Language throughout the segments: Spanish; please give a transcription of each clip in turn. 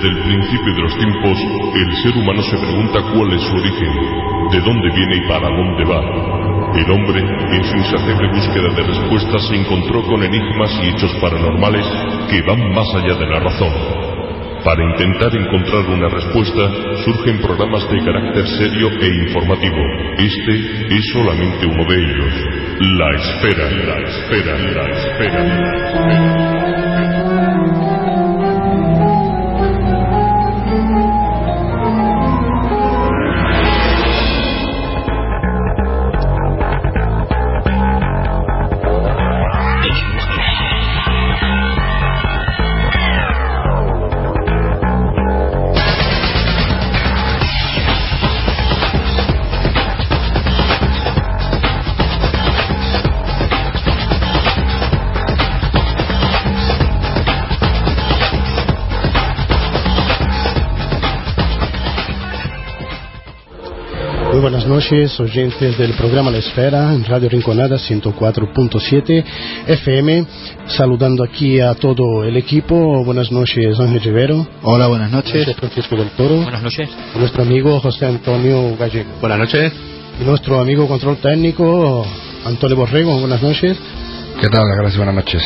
Desde el principio de los tiempos, el ser humano se pregunta cuál es su origen, de dónde viene y para dónde va. El hombre, en su insaciable búsqueda de respuestas, se encontró con enigmas y hechos paranormales que van más allá de la razón. Para intentar encontrar una respuesta, surgen programas de carácter serio e informativo. Este es solamente uno de ellos. La espera, la espera, la espera. La espera. Noches, oyentes del programa La Esfera en Radio Rinconada 104.7 FM. Saludando aquí a todo el equipo. Buenas noches, Ángel Rivero. Hola, buenas noches. Francisco del Toro. Buenas noches. Nuestro amigo José Antonio Gallego. Buenas noches. Y nuestro amigo control técnico, Antonio Borrego. Buenas noches. ¿Qué tal? Gracias, buenas noches.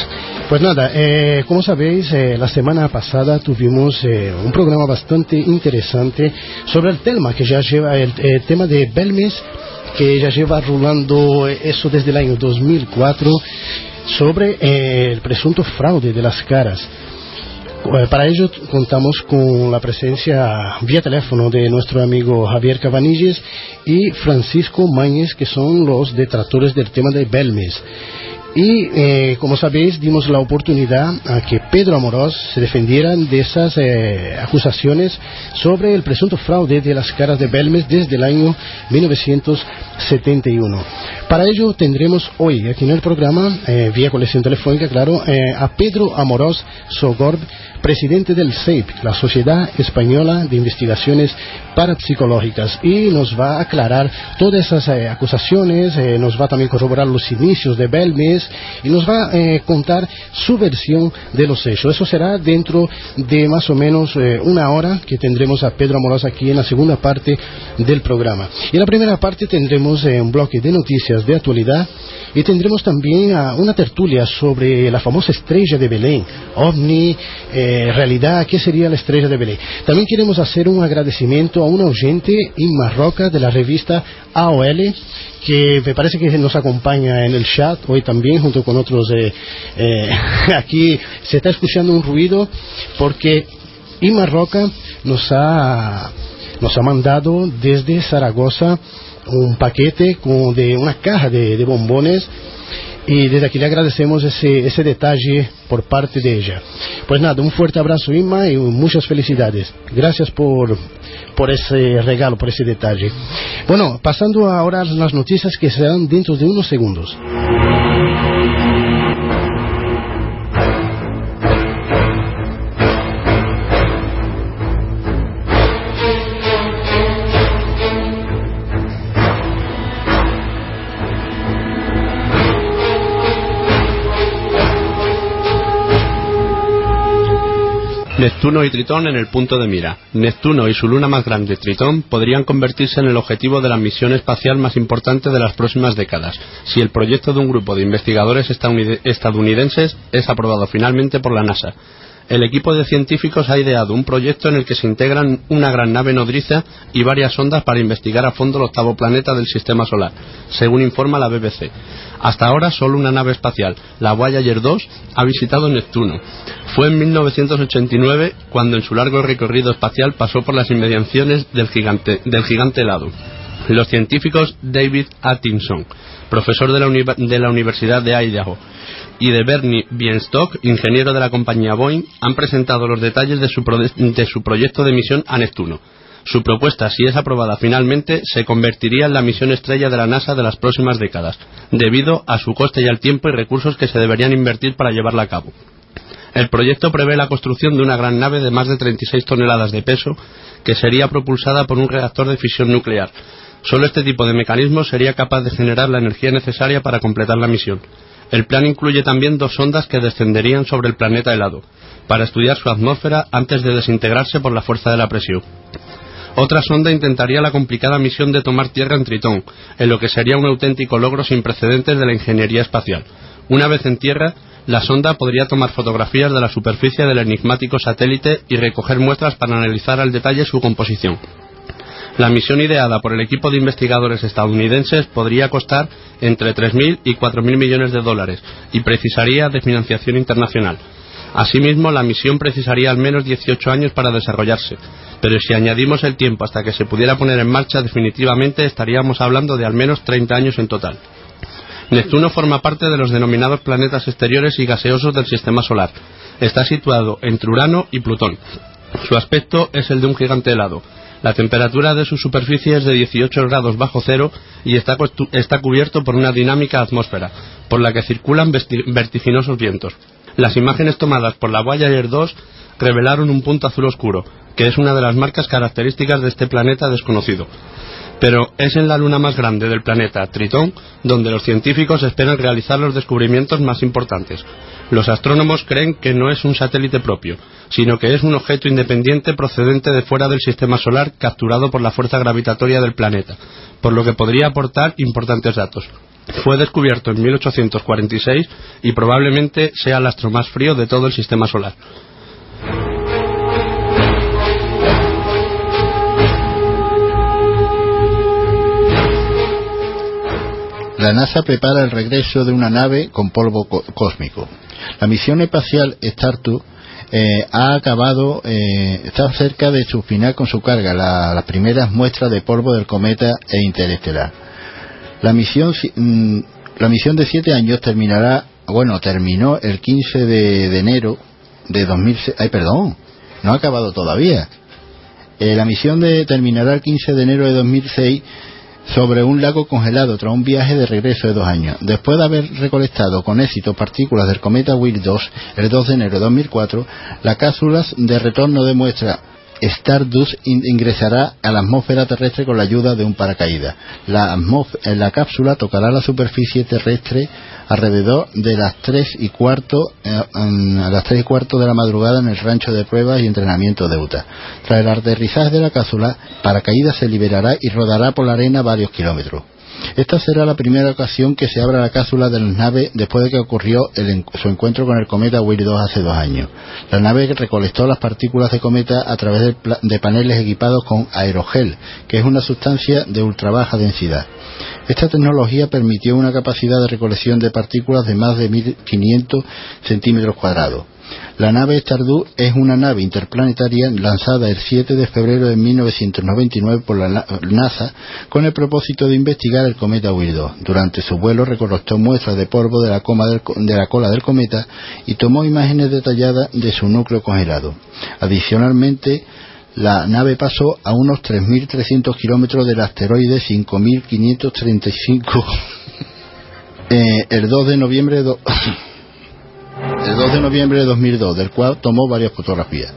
Pues nada, eh, como sabéis, eh, la semana pasada tuvimos eh, un programa bastante interesante sobre el tema que ya lleva, el, tema de Belmes, que ya lleva rulando eso desde el año 2004, sobre el presunto fraude de las caras. Para ello contamos con la presencia vía teléfono de nuestro amigo Javier Cabanilles y Francisco Mañez, que son los detractores del tema de Belmes. Y eh, como sabéis, dimos la oportunidad a que Pedro Amorós se defendiera de esas eh, acusaciones sobre el presunto fraude de las caras de Belmes desde el año 1971. Para ello tendremos hoy aquí en el programa, eh, vía colección telefónica, claro, a Pedro Amorós Sogorb, presidente del SEIP, la Sociedad Española de Investigaciones Parapsicológicas, y nos va a aclarar todas esas eh, acusaciones, eh, nos va también a corroborar los inicios de Belmes y nos va a eh, contar su versión de los hechos. Eso será dentro de más o menos una hora que tendremos a Pedro Amorós aquí en la segunda parte del programa. Y en la primera parte tendremos un bloque de noticias de actualidad y tendremos también una tertulia sobre la famosa estrella de Belén, OVNI, eh, realidad, ¿qué sería la estrella de Belén? También queremos hacer un agradecimiento a una oyente, Inma Roca, de la revista AOL, que me parece que nos acompaña en el chat hoy también, junto con otros. Eh, eh, aquí se está escuchando un ruido porque Inma Roca nos ha, nos ha mandado desde Zaragoza un paquete con, de una caja de, bombones y desde aquí le agradecemos ese, ese detalle por parte de ella. Pues nada, un fuerte abrazo Inma y muchas felicidades. Gracias por, por ese regalo, por ese detalle. Bueno, pasando ahora a las noticias que serán dentro de unos segundos. Neptuno y Tritón en el punto de mira. Neptuno y su luna más grande, Tritón, podrían convertirse en el objetivo de la misión espacial más importante de las próximas décadas, si el proyecto de un grupo de investigadores estadounidenses es aprobado finalmente por la NASA el equipo de científicos ha ideado un proyecto en el que se integran una gran nave nodriza y varias ondas para investigar a fondo el octavo planeta del sistema solar, según informa la BBC. Hasta ahora solo una nave espacial, la Voyager 2, ha visitado Neptuno. Fue en 1989 cuando en su largo recorrido espacial pasó por las inmediaciones del gigante, helado. Los científicos David Atkinson, profesor de la, Universidad de Idaho, y de Bernie Bienstock, ingeniero de la compañía Boeing, han presentado los detalles de su proyecto de misión a Neptuno. Su propuesta, si es aprobada finalmente, se convertiría en la misión estrella de la NASA de las próximas décadas, debido a su coste y al tiempo y recursos que se deberían invertir para llevarla a cabo. El proyecto prevé la construcción de una gran nave de más de 36 toneladas de peso, que sería propulsada por un reactor de fisión nuclear. Solo este tipo de mecanismo sería capaz de generar la energía necesaria para completar la misión. El plan incluye también dos sondas que descenderían sobre el planeta helado, para estudiar su atmósfera antes de desintegrarse por la fuerza de la presión. Otra sonda intentaría la complicada misión de tomar tierra en Tritón, en lo que sería un auténtico logro sin precedentes de la ingeniería espacial. Una vez en tierra, la sonda podría tomar fotografías de la superficie del enigmático satélite y recoger muestras para analizar al detalle su composición. La misión ideada por el equipo de investigadores estadounidenses podría costar entre 3.000 y 4.000 millones de dólares y precisaría de financiación internacional. Asimismo, la misión precisaría al menos 18 años para desarrollarse, pero si añadimos el tiempo hasta que se pudiera poner en marcha definitivamente estaríamos hablando de al menos 30 años en total. Neptuno forma parte de los denominados planetas exteriores y gaseosos del Sistema Solar. Está situado entre Urano y Plutón. Su aspecto es el de un gigante helado. La temperatura de su superficie es de 18 grados bajo cero y está, está cubierto por una dinámica atmósfera, por la que circulan vertiginosos vientos. Las imágenes tomadas por la Voyager 2 revelaron un punto azul oscuro, que es una de las marcas características de este planeta desconocido. Pero es en la luna más grande del planeta, Tritón, donde los científicos esperan realizar los descubrimientos más importantes. Los astrónomos creen que no es un satélite propio, sino que es un objeto independiente procedente de fuera del sistema solar capturado por la fuerza gravitatoria del planeta, por lo que podría aportar importantes datos. Fue descubierto en 1846 y probablemente sea el astro más frío de todo el sistema solar. La NASA prepara el regreso de una nave con polvo cósmico. La misión espacial Stardust eh, ha acabado, eh, está cerca de su final con su carga, las primeras muestras de polvo del cometa e interestelar. La misión, mm, la misión de siete años terminará, bueno, terminó el 15 de, enero de 2006. Ay, perdón, no ha acabado todavía. Eh, la misión de, terminará el 15 de enero de 2006 sobre un lago congelado tras un viaje de regreso de dos años. Después de haber recolectado con éxito partículas del cometa Will 2 el 2 de enero de 2004, la cápsula de retorno demuestra Stardust ingresará a la atmósfera terrestre con la ayuda de un paracaídas. La, la cápsula tocará la superficie terrestre alrededor de las tres y cuarto eh, y cuarto de la madrugada en el rancho de pruebas y entrenamiento de Utah. Tras el aterrizaje de la cápsula, paracaídas se liberará y rodará por la arena varios kilómetros. Esta será la primera ocasión que se abra la cápsula de la nave después de que ocurrió su encuentro con el cometa Willy 2 hace dos años. La nave recolectó las partículas de cometa a través de, de paneles equipados con aerogel, que es una sustancia de ultra baja densidad. Esta tecnología permitió una capacidad de recolección de partículas de más de 1.500 centímetros cuadrados. La nave Stardust es una nave interplanetaria lanzada el 7 de febrero de 1999 por la NASA con el propósito de investigar el cometa Will Durante su vuelo recolectó muestras de polvo de la, de la cola del cometa y tomó imágenes detalladas de su núcleo congelado. Adicionalmente, la nave pasó a unos 3.300 kilómetros del asteroide 5.535 eh, el 2 de noviembre de el 2 de noviembre de 2002, del cual tomó varias fotografías.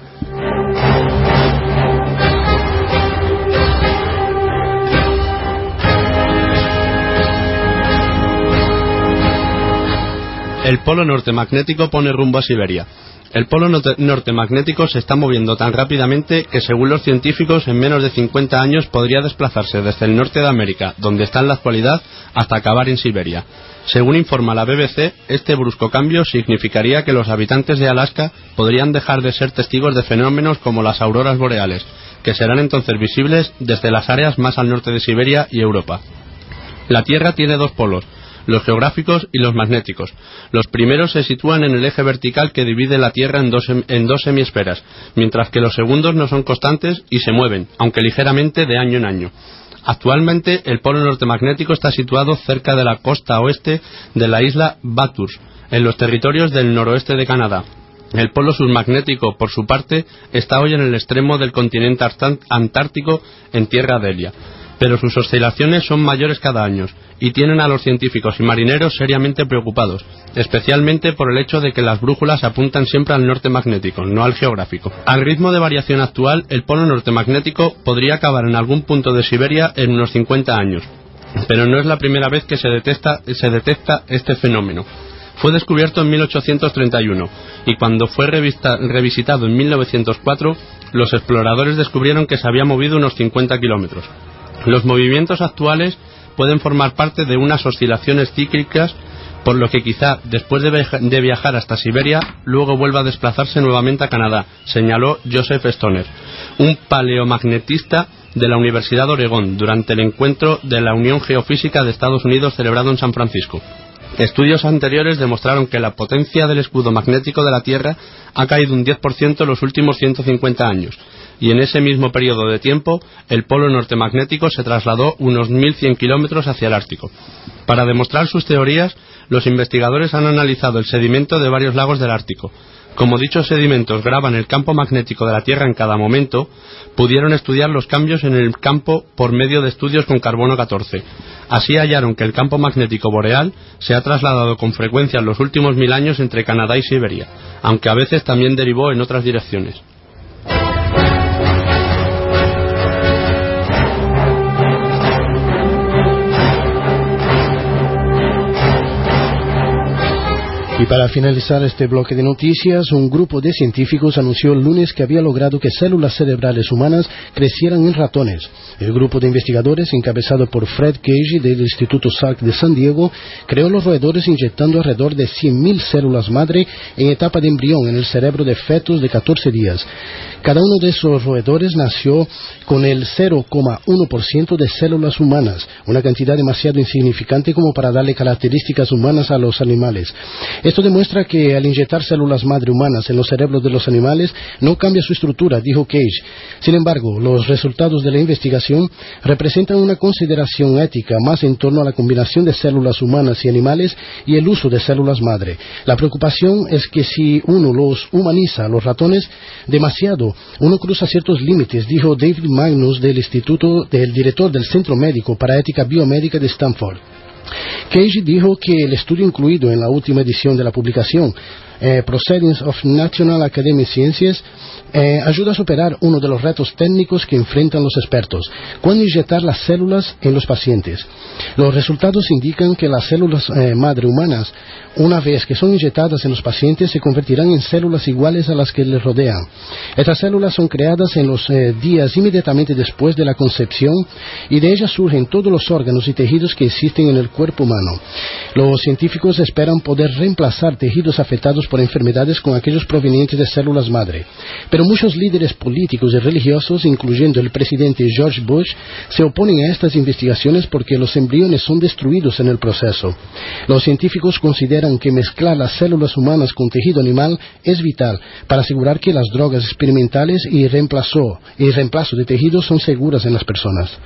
El polo norte magnético pone rumbo a Siberia. El polo norte magnético se está moviendo tan rápidamente que, según los científicos, en menos de 50 años podría desplazarse desde el norte de América, donde está en la actualidad, hasta acabar en Siberia. Según informa la BBC, este brusco cambio significaría que los habitantes de Alaska podrían dejar de ser testigos de fenómenos como las auroras boreales, que serán entonces visibles desde las áreas más al norte de Siberia y Europa. La Tierra tiene dos polos, los geográficos y los magnéticos. Los primeros se sitúan en el eje vertical que divide la Tierra en dos, en dos hemisferas, mientras que los segundos no son constantes y se mueven, aunque ligeramente de año en año. Actualmente el polo norte magnético está situado cerca de la costa oeste de la isla Bathurst, en los territorios del noroeste de Canadá. El polo submagnético, por su parte, está hoy en el extremo del continente antártico en tierra de Elia pero sus oscilaciones son mayores cada año y tienen a los científicos y marineros seriamente preocupados, especialmente por el hecho de que las brújulas apuntan siempre al norte magnético, no al geográfico. Al ritmo de variación actual, el polo norte magnético podría acabar en algún punto de Siberia en unos 50 años, pero no es la primera vez que se detecta, se detecta este fenómeno. Fue descubierto en 1831 y cuando fue revisitado en 1904, los exploradores descubrieron que se había movido unos 50 kilómetros. Los movimientos actuales pueden formar parte de unas oscilaciones cíclicas por lo que quizá después de, viajar hasta Siberia, luego vuelva a desplazarse nuevamente a Canadá, señaló Joseph Stoner, un paleomagnetista de la Universidad de Oregón, durante el encuentro de la Unión Geofísica de Estados Unidos celebrado en San Francisco. Estudios anteriores demostraron que la potencia del escudo magnético de la Tierra ha caído un 10% en los últimos 150 años, y en ese mismo periodo de tiempo el polo norte magnético se trasladó unos 1.100 kilómetros hacia el Ártico. Para demostrar sus teorías, los investigadores han analizado el sedimento de varios lagos del Ártico. Como dichos sedimentos graban el campo magnético de la Tierra en cada momento, pudieron estudiar los cambios en el campo por medio de estudios con carbono 14. Así hallaron que el campo magnético boreal se ha trasladado con frecuencia en los últimos mil años entre Canadá y Siberia, aunque a veces también derivó en otras direcciones. Y para finalizar este bloque de noticias, un grupo de científicos anunció el lunes que había logrado que células cerebrales humanas crecieran en ratones. El grupo de investigadores, encabezado por Fred Cage del Instituto Salk de San Diego, creó los roedores inyectando alrededor de 100.000 células madre en etapa de embrión en el cerebro de fetos de 14 días. Cada uno de esos roedores nació con el 0,1% de células humanas, una cantidad demasiado insignificante como para darle características humanas a los animales. Esto demuestra que al inyectar células madre humanas en los cerebros de los animales no cambia su estructura, dijo Cage. Sin embargo, los resultados de la investigación representan una consideración ética más en torno a la combinación de células humanas y animales y el uso de células madre. La preocupación es que si uno los humaniza a los ratones demasiado, uno cruza ciertos límites, dijo David Magnus del Instituto del director del Centro Médico para Ética Biomédica de Stanford. Cage dijo que el estudio incluido en la última edición de la publicación, eh, Proceedings of National Academy Sciences, eh, ayuda a superar uno de los retos técnicos que enfrentan los expertos, cuando inyectar las células en los pacientes. Los resultados indican que las células eh, madre humanas, una vez que son inyectadas en los pacientes, se convertirán en células iguales a las que les rodean. Estas células son creadas en los eh, días inmediatamente después de la concepción y de ellas surgen todos los órganos y tejidos que existen en el cuerpo humano. Los científicos esperan poder reemplazar tejidos afectados por enfermedades con aquellos provenientes de células madre. Pero muchos líderes políticos y religiosos, incluyendo el presidente George Bush, se oponen a estas investigaciones porque los embriones son destruidos en el proceso. Los científicos consideran que mezclar las células humanas con tejido animal es vital para asegurar que las drogas experimentales y reemplazo, y reemplazo de tejidos son seguras en las personas.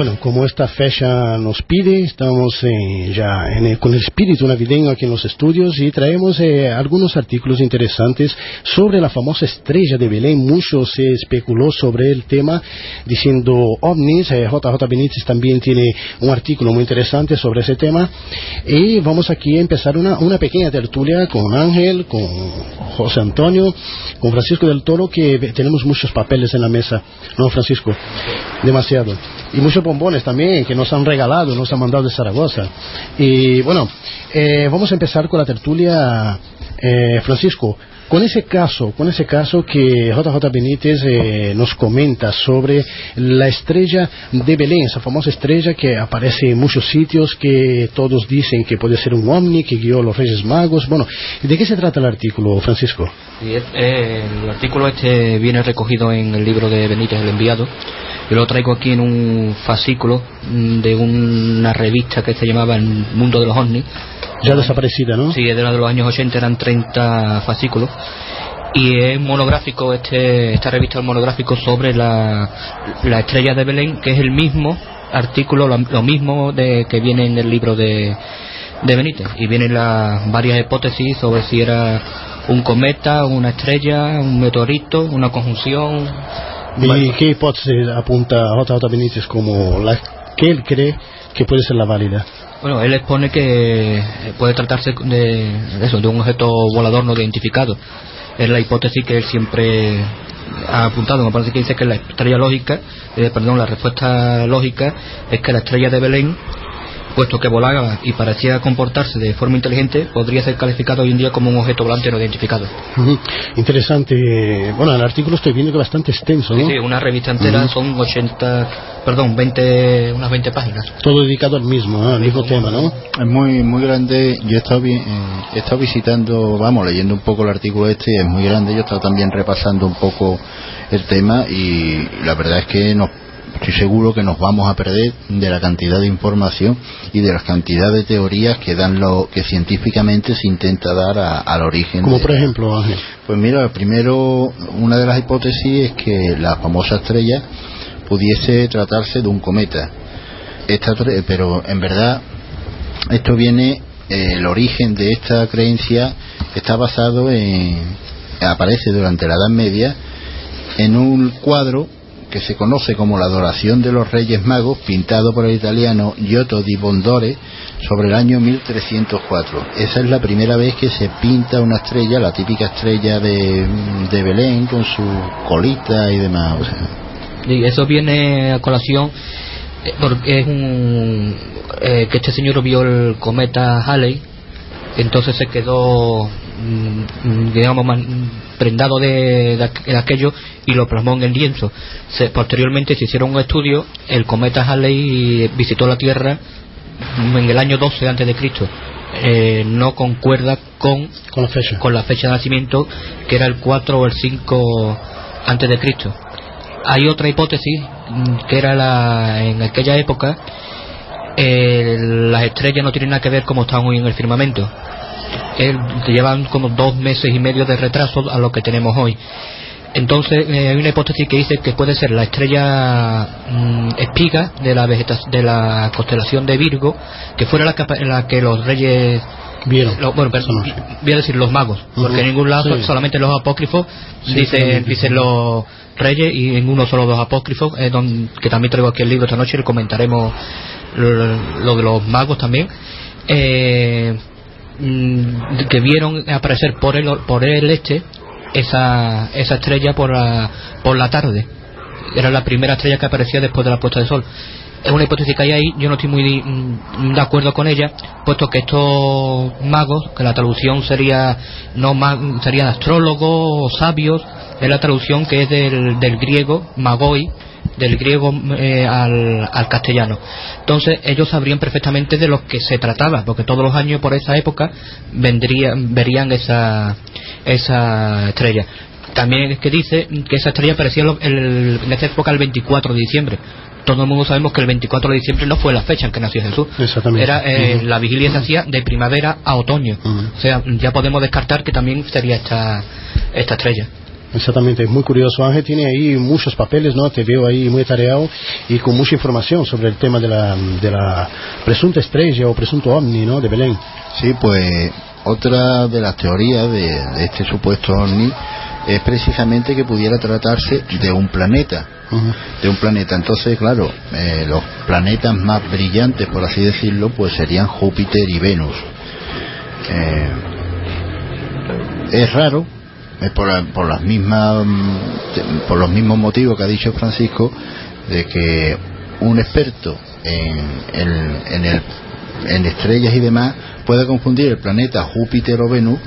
Bueno, como esta fecha nos pide, estamos eh, ya con el espíritu navideño aquí en los estudios y traemos eh, algunos artículos interesantes sobre la famosa estrella de Belén. Mucho se especuló sobre el tema diciendo ovnis. JJ eh, Benítez también tiene un artículo muy interesante sobre ese tema. Y vamos aquí a empezar una, una pequeña tertulia con Ángel, con José Antonio, con Francisco del Toro, que tenemos muchos papeles en la mesa. ¿No, Francisco? Demasiado. Y muchos bombones también que nos han regalado, nos han mandado de Zaragoza. Y bueno, eh, vamos a empezar con la tertulia, eh, Francisco. Con ese caso, con ese caso que JJ Benítez eh, nos comenta sobre la estrella de Belén, esa famosa estrella que aparece en muchos sitios, que todos dicen que puede ser un ovni, que guió a los Reyes Magos. Bueno, ¿de qué se trata el artículo, Francisco? el artículo este viene recogido en el libro de Benítez, el enviado. Yo lo traigo aquí en un fascículo de una revista que se llamaba El Mundo de los OVNIs. Ya desaparecida, ¿no? Sí, de los años 80 eran 30 fascículos. Y es monográfico, este, esta revista es monográfico sobre la, estrella de Belén, que es el mismo artículo, lo, mismo de, que viene en el libro de, de Benítez. Y vienen las varias hipótesis sobre si era un cometa, una estrella, un meteorito, una conjunción. ¿Y qué hipótesis apunta JJ Benítez como la que él cree que puede ser la válida? Bueno, él expone que puede tratarse de, eso, de un objeto volador no identificado. Es la hipótesis que él siempre ha apuntado. Me parece que dice que la estrella lógica, eh, perdón, la respuesta lógica es que la estrella de Belén puesto que volaba y parecía comportarse de forma inteligente, podría ser calificado hoy en día como un objeto volante no identificado. Interesante. Bueno, el artículo estoy viendo que es bastante extenso, ¿no? Sí, una revista entera son 80, perdón, 20, unas 20 páginas. Todo dedicado al mismo, al mismo tema, ¿no? Es muy, muy grande. Yo he estado, eh, he estado visitando, vamos, leyendo un poco el artículo este, es muy grande. Yo he estado también repasando un poco el tema y la verdad es que nos estoy seguro que nos vamos a perder de la cantidad de información y de la cantidad de teorías que dan lo que científicamente se intenta dar al origen. Como por ejemplo, Ángel. Pues mira, primero una de las hipótesis es que la famosa estrella pudiese tratarse de un cometa. Esta, pero en verdad esto viene eh, el origen de esta creencia está basado en aparece durante la Edad Media en un cuadro que se conoce como la adoración de los Reyes Magos, pintado por el italiano Giotto di Bondore sobre el año 1304. Esa es la primera vez que se pinta una estrella, la típica estrella de, Belén, con su colita y demás. Y eso viene a colación eh, porque es un eh, que este señor vio el cometa Halley entonces se quedó digamos prendado de, aquello y lo plasmó en el lienzo. posteriormente se hicieron un estudio, el cometa Halley visitó la Tierra en el año 12 antes de Cristo. Eh, no concuerda con, con, la fecha. con la fecha de nacimiento que era el 4 o el 5 antes de Cristo. Hay otra hipótesis mm, que era la, en aquella época eh, las estrellas no tienen nada que ver como están hoy en el firmamento llevan como dos meses y medio de retraso a lo que tenemos hoy. Entonces eh, hay una hipótesis que dice que puede ser la estrella mm, espiga de la de la constelación de Virgo, que fuera la que, la que los reyes vieron. bueno, voy a decir los magos, porque en ningún lado solamente los apócrifos dicen, dicen los reyes y en uno solo los apócrifos, eh, que también traigo aquí el libro esta noche y comentaremos lo, de los magos también. Eh, Mm, que vieron aparecer por el, por el este esa, esa estrella por la, por la tarde. Era la primera estrella que aparecía después de la puesta de sol. Es una hipótesis que hay ahí, yo no estoy muy mm, de acuerdo con ella, puesto que estos magos, que la traducción sería no serían astrólogos o sabios, es la traducción que es del, del griego magoi, del griego eh, al, al, castellano. Entonces ellos sabrían perfectamente de lo que se trataba, porque todos los años por esa época vendrían, verían esa, esa estrella. También es que dice que esa estrella aparecía en esa época el 24 de diciembre. Todo el mundo sabemos que el 24 de diciembre no fue la fecha en que nació Jesús. Era eh, la vigilia se hacía de primavera a otoño. O sea, ya podemos descartar que también sería esta, esta estrella. Exactamente, es muy curioso. Ángel tiene ahí muchos papeles, ¿no? Te veo ahí muy tareado y con mucha información sobre el tema de la, de la presunta estrella o presunto ovni, ¿no? De Belén. Sí, pues otra de las teorías de, este supuesto ovni es precisamente que pudiera tratarse de un planeta. De un planeta. Entonces, claro, eh, los planetas más brillantes, por así decirlo, pues serían Júpiter y Venus. Eh, es raro por, por, las mismas por los mismos motivos que ha dicho Francisco de que un experto en, en, en estrellas y demás puede confundir el planeta Júpiter o Venus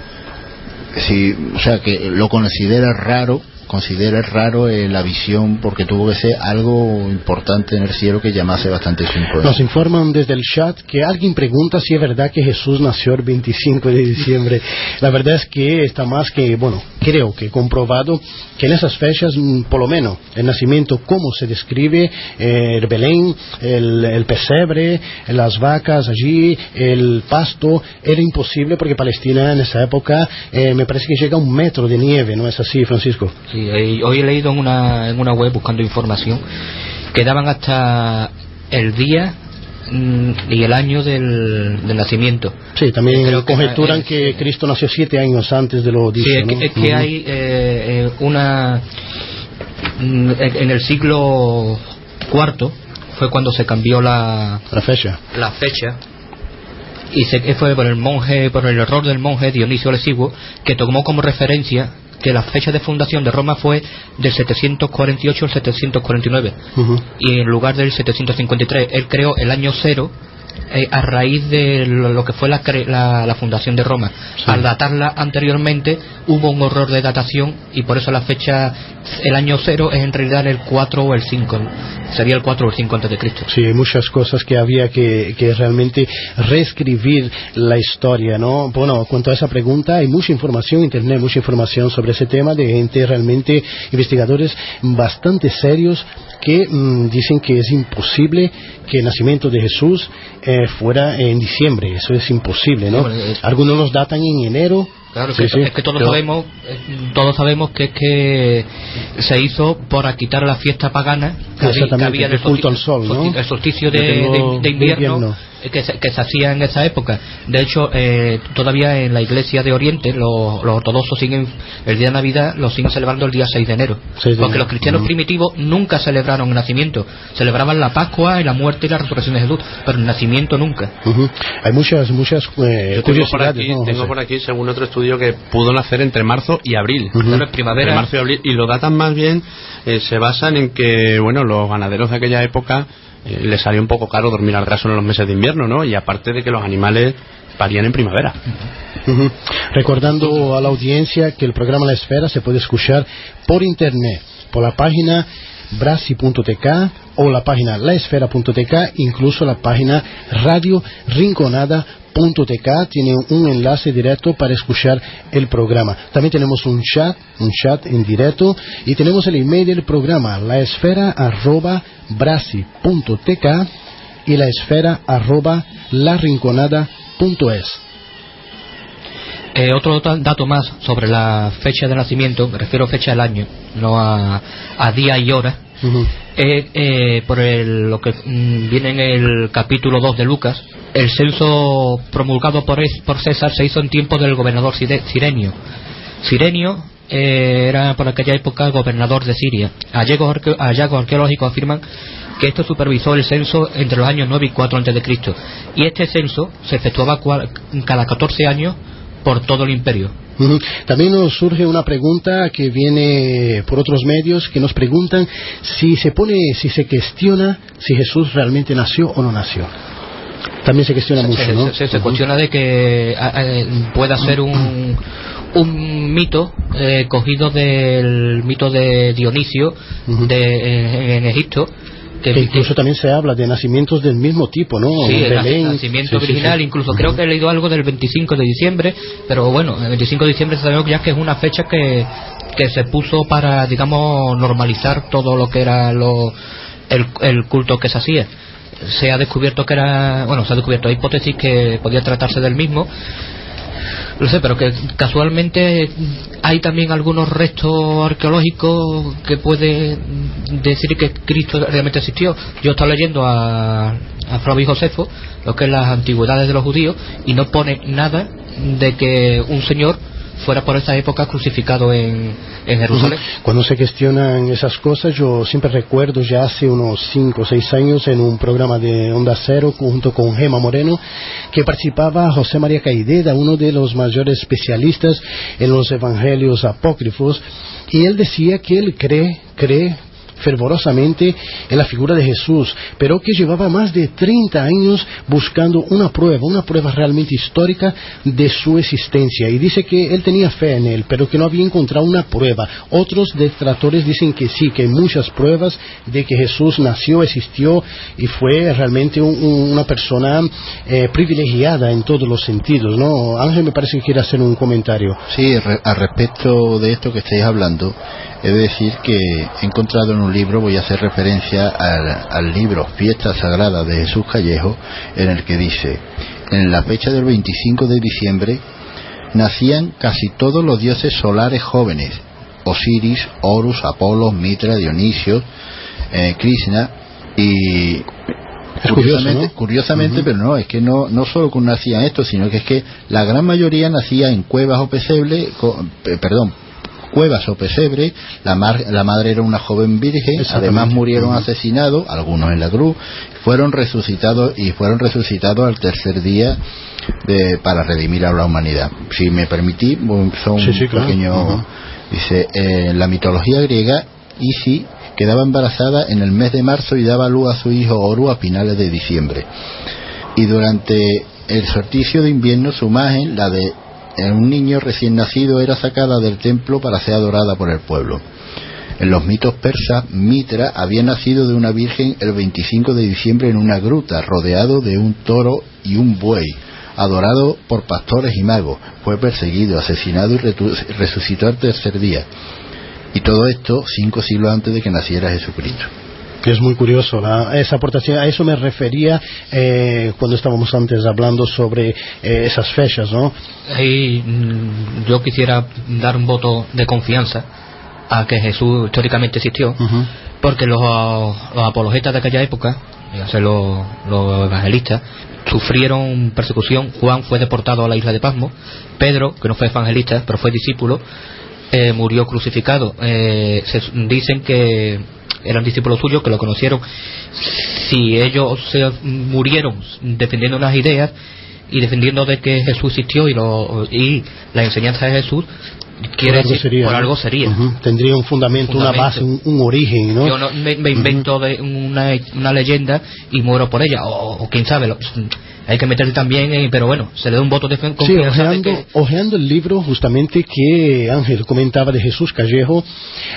si, o sea que lo considera raro considera raro eh, la visión porque tuvo que ser algo importante en el cielo que llamase bastante su influencia. Nos informan desde el chat que alguien pregunta si es verdad que Jesús nació el 25 de diciembre. La verdad es que está más que, bueno, creo que comprobado que en esas fechas, mm, por lo menos, el nacimiento, como se describe, eh, el Belén, el, pesebre, las vacas allí, el pasto, era imposible porque Palestina en esa época eh, me parece que llega a un metro de nieve, ¿no es así, Francisco? Hoy he leído en una, en una web buscando información que daban hasta el día mm, y el año del, nacimiento. Sí, también conjeturan que, Cristo nació siete años antes de lo dicho. Sí, es que, hay eh, eh, una. Mm, en el siglo IV fue cuando se cambió la, la fecha. La fecha y se, fue por el monje, por el error del monje Dionisio Lesiguo, que tomó como referencia que la fecha de fundación de Roma fue del 748 al 749 y en lugar del 753 él creó el año cero eh, a raíz de lo, que fue la, la, fundación de Roma. Al datarla anteriormente hubo un horror de datación y por eso la fecha, el año cero es en realidad el 4 o el 5, sería el 4 o el 5 antes de Cristo. Sí, hay muchas cosas que había que, que realmente reescribir la historia, ¿no? Bueno, cuanto a esa pregunta, hay mucha información en Internet, mucha información sobre ese tema de gente realmente, investigadores bastante serios que mm, dicen que es imposible que el nacimiento de Jesús eh, fuera en diciembre. Eso es imposible, ¿no? Algunos los datan en enero, Claro, es que todos sabemos, eh, todos sabemos que es que se hizo para quitar la fiesta pagana que, había, el culto al sol, ¿no? El solsticio de, invierno que se, que se, hacía en esa época. De hecho, eh, todavía en la iglesia de Oriente, los, ortodoxos siguen el día de Navidad, lo siguen celebrando el día 6 de enero. porque los cristianos primitivos nunca celebraron el nacimiento. Celebraban la Pascua y la muerte y la resurrección de Jesús, pero el nacimiento nunca. Hay muchas, muchas eh, tengo por aquí, tengo por aquí, según otro estudio, que pudo nacer entre marzo y abril. primavera. marzo y abril. Y lo datan más bien, eh, se basan en que, bueno, los ganaderos de aquella época eh, les salió un poco caro dormir al raso en los meses de invierno, ¿no? Y aparte de que los animales parían en primavera. Recordando a la audiencia que el programa La Esfera se puede escuchar por internet, por la página brasi.tk o la página laesfera.tk, incluso la página Radio Rinconada .tk tiene un enlace directo para escuchar el programa. También tenemos un chat, un chat en directo y tenemos el email del programa, la esfera arroba brasi.tk y la esfera arroba larinconada.es. Eh, otro dato más sobre la fecha de nacimiento, me refiero a fecha del año, no a, día y hora, eh, eh, por lo que mm, viene en el capítulo 2 de Lucas, el censo promulgado por, por César se hizo en tiempo del gobernador Sirenio. Sirenio eh, era por aquella época gobernador de Siria. Hallazgos, arqueológicos afirman que esto supervisó el censo entre los años 9 y 4 a.C. Y este censo se efectuaba cada 14 años por todo el imperio. También nos surge una pregunta que viene por otros medios que nos preguntan si se pone, si se cuestiona si Jesús realmente nació o no nació. También se cuestiona mucho, ¿no? Se, cuestiona de que pueda ser un, un mito eh, cogido del mito de Dionisio de, en, Egipto. Que, incluso también se habla de nacimientos del mismo tipo, ¿no? Sí, el nacimiento original, incluso creo que he leído algo del 25 de diciembre, pero bueno, el 25 de diciembre sabemos ya que es una fecha que, que se puso para, digamos, normalizar todo lo que era lo, el, el culto que se hacía. Se ha descubierto que era, bueno, se ha descubierto, hipótesis que podía tratarse del mismo, no sé, pero que casualmente hay también algunos restos arqueológicos que puede decir que Cristo realmente existió. Yo estaba leyendo a, a Josefo, lo que es las antigüedades de los judíos, y no pone nada de que un señor fuera por esa época crucificado en, en Jerusalén. Cuando se cuestionan esas cosas, yo siempre recuerdo ya hace unos 5 o 6 años en un programa de Onda Cero junto con Gema Moreno, que participaba José María Caideda, uno de los mayores especialistas en los evangelios apócrifos, y él decía que él cree, cree fervorosamente en la figura de Jesús, pero que llevaba más de 30 años buscando una prueba, una prueba realmente histórica de su existencia. Y dice que él tenía fe en él, pero que no había encontrado una prueba. Otros detractores dicen que sí, que hay muchas pruebas de que Jesús nació, existió y fue realmente una persona eh, privilegiada en todos los sentidos. ¿no? Ángel me parece que quiere hacer un comentario. Sí, al respecto de esto que estáis hablando, He de decir que he encontrado en un libro, voy a hacer referencia al, libro Fiesta Sagrada de Jesús Callejo, en el que dice, en la fecha del 25 de diciembre nacían casi todos los dioses solares jóvenes, Osiris, Horus, Apolo, Mitra, Dionisio, eh, Krishna y curiosamente, curiosamente pero no, es que no, no solo nacían esto, sino que es que la gran mayoría nacía en cuevas o pesebre, perdón, cuevas o pesebre, la, la madre era una joven virgen, además murieron asesinados, algunos en la cruz, fueron resucitados y fueron resucitados al tercer día de, para redimir a la humanidad. Si me permití, son un pequeño... Dice, en la mitología griega, Isi quedaba embarazada en el mes de marzo y daba luz a su hijo Oru a finales de diciembre. Y durante el sorticio de invierno su imagen, la de un niño recién nacido, era sacada del templo para ser adorada por el pueblo. En los mitos persas, Mitra había nacido de una virgen el 25 de diciembre en una gruta, rodeado de un toro y un buey, adorado por pastores y magos. Fue perseguido, asesinado y resucitó al tercer día. Y todo esto cinco siglos antes de que naciera Jesucristo. Es muy curioso esa aportación. A eso me refería eh, cuando estábamos antes hablando sobre eh, esas fechas, ¿no? Ahí mm, yo quisiera dar un voto de confianza a que Jesús históricamente existió, porque los, apologetas de aquella época, los, los evangelistas, sufrieron persecución. Juan fue deportado a la isla de Pasmo. Pedro, que no fue evangelista, pero fue discípulo, eh, murió crucificado. Eh, se, dicen que eran discípulos suyos que lo conocieron. Si ellos se murieron defendiendo unas ideas y defendiendo de que Jesús existió y, lo, y la enseñanza de Jesús, quiere por algo sería, por algo sería. tendría un fundamento, una base un, origen ¿no? yo no, me, invento de una, una, leyenda y muero por ella o, quién sabe lo, hay que meterse también, pero bueno, se le da un voto de confianza. Sí, ojeando, el libro justamente que Ángel comentaba de Jesús Callejo,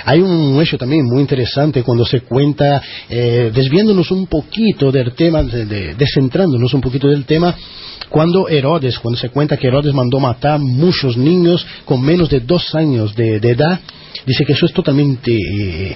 hay un hecho también muy interesante cuando se cuenta, eh, desviándonos un poquito del tema, descentrándonos un poquito del tema, cuando Herodes, cuando se cuenta que Herodes mandó matar muchos niños con menos de dos años de, edad, dice que eso es totalmente eh,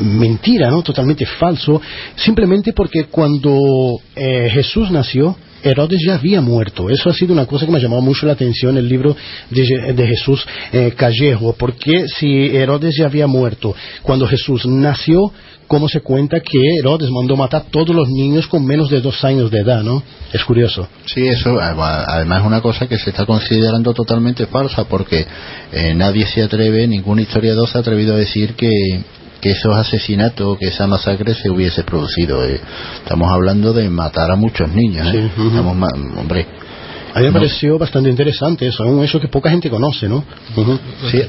mentira, ¿no? Totalmente falso, simplemente porque cuando eh, Jesús nació, Herodes ya había muerto. Eso ha sido una cosa que me ha llamado mucho la atención el libro de, Jesús eh, Callejo, porque si Herodes ya había muerto cuando Jesús nació, ¿cómo se cuenta que Herodes mandó matar todos los niños con menos de dos años de edad, ¿no? Es curioso. Sí, eso además es una cosa que se está considerando totalmente falsa porque eh, nadie se atreve, ningún historiador se ha atrevido a decir que que esos asesinatos, que esa masacre se hubiese producido. Eh. Estamos hablando de matar a muchos niños. ¿eh? hombre. A mí me pareció bastante interesante eso, un hecho que poca gente conoce, ¿no? Sí,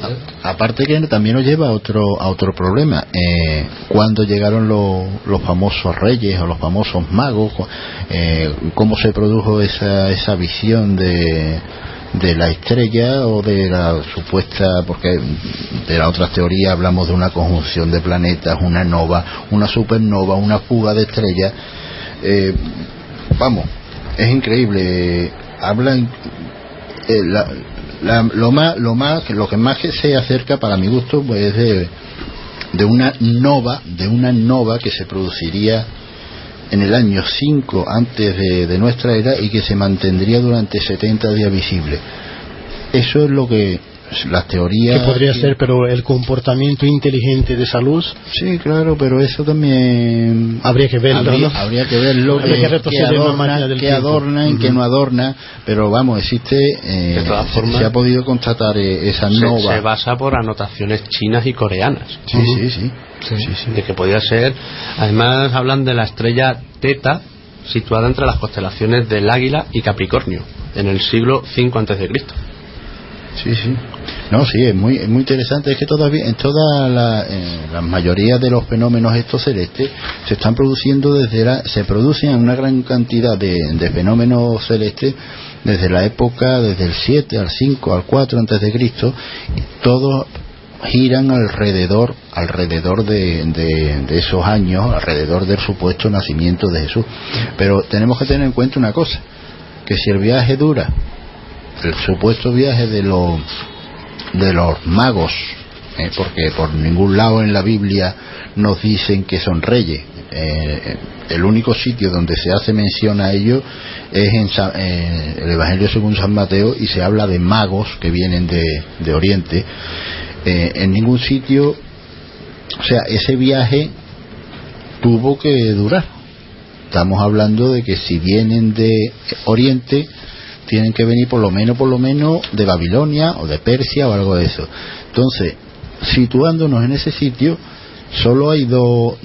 aparte que también nos lleva a otro, a otro problema. Eh, cuando llegaron los famosos reyes o los famosos magos, eh, cómo se produjo esa, esa visión de de la estrella o de la supuesta, porque de la otra teoría hablamos de una conjunción de planetas, una nova, una supernova, una fuga de estrellas. Eh, vamos, es increíble. Hablan eh, lo más, lo más, lo que más se acerca para mi gusto pues, es de, de una nova, de una nova que se produciría en el año 5 antes de, nuestra era y que se mantendría durante 70 días visible. Eso es lo que las teorías... Que podría ser, pero el comportamiento inteligente de esa luz... Sí, claro, pero eso también... Habría que verlo, Habría, que verlo, que, que, adorna, que adorna y que no adorna, pero vamos, existe... Eh, se ha podido constatar eh, esa nova... Se basa por anotaciones chinas y coreanas. Sí, sí, sí. de que podría ser. Además, hablan de la estrella Teta, situada entre las constelaciones del Águila y Capricornio, en el siglo V a.C. Sí, sí. No, sí, es muy, muy interesante. Es que todavía en toda la, mayoría de los fenómenos estos celestes se están produciendo desde la, se producen una gran cantidad de, de fenómenos celestes desde la época, desde el 7 al 5 al 4 antes de Cristo, todos giran alrededor alrededor de, de, esos años, alrededor del supuesto nacimiento de Jesús. Pero tenemos que tener en cuenta una cosa, que si el viaje dura, el supuesto viaje de los de los magos, eh, porque por ningún lado en la Biblia nos dicen que son reyes. Eh, el único sitio donde se hace mención a ello es en eh, el Evangelio según San Mateo y se habla de magos que vienen de, de Oriente en ningún sitio, o sea, ese viaje tuvo que durar. estamos hablando de que si vienen de Oriente, tienen que venir por lo menos, por lo menos de Babilonia o de Persia o algo de eso. Entonces, situándonos en ese sitio, solo hay dos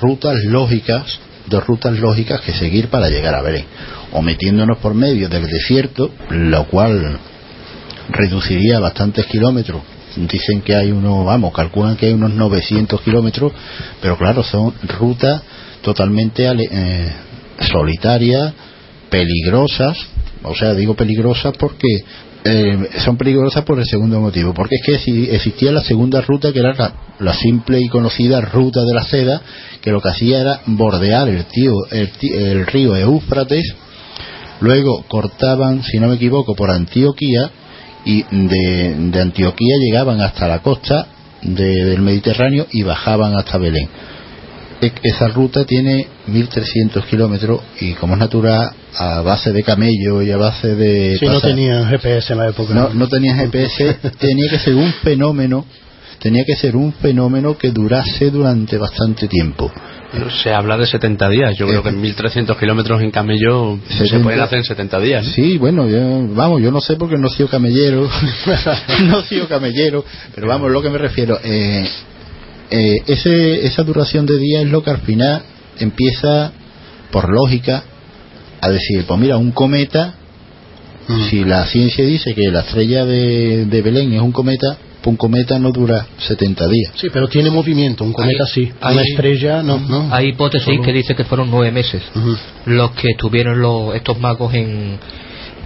rutas lógicas, dos rutas lógicas que seguir para llegar a Belén. O metiéndonos por medio del desierto, lo cual reduciría bastantes kilómetros. Dicen que hay unos, vamos, calculan que hay unos 900 kilómetros, pero claro, son rutas totalmente eh, solitarias, peligrosas, o sea, digo peligrosas porque eh, son peligrosas por el segundo motivo, porque es que si existía la segunda ruta que era la, simple y conocida ruta de la seda, que lo que hacía era bordear el, tío, el, río Éufrates, luego cortaban, si no me equivoco, por Antioquía y de, Antioquía llegaban hasta la costa del Mediterráneo y bajaban hasta Belén esa ruta tiene 1300 kilómetros y como es natural a base de camello y a base de sí, no tenía GPS en la época no, no tenía GPS tenía que ser un fenómeno tenía que ser un fenómeno que durase durante bastante tiempo se habla de 70 días. Yo creo que en 1300 kilómetros en camello se pueden hacer en 70 días. Sí, bueno, yo, vamos, yo no sé porque no he sido camellero, no he sido camellero, pero vamos, lo que me refiero. Eh, eh, ese, esa duración de día es lo que al final empieza, por lógica, a decir, pues mira, un cometa, mm. si la ciencia dice que la estrella de, Belén es un cometa, pues un cometa no dura 70 días. Sí, pero tiene movimiento, un cometa sí, una estrella no, no. Hay hipótesis que dice que fueron nueve meses los que tuvieron los, estos magos en,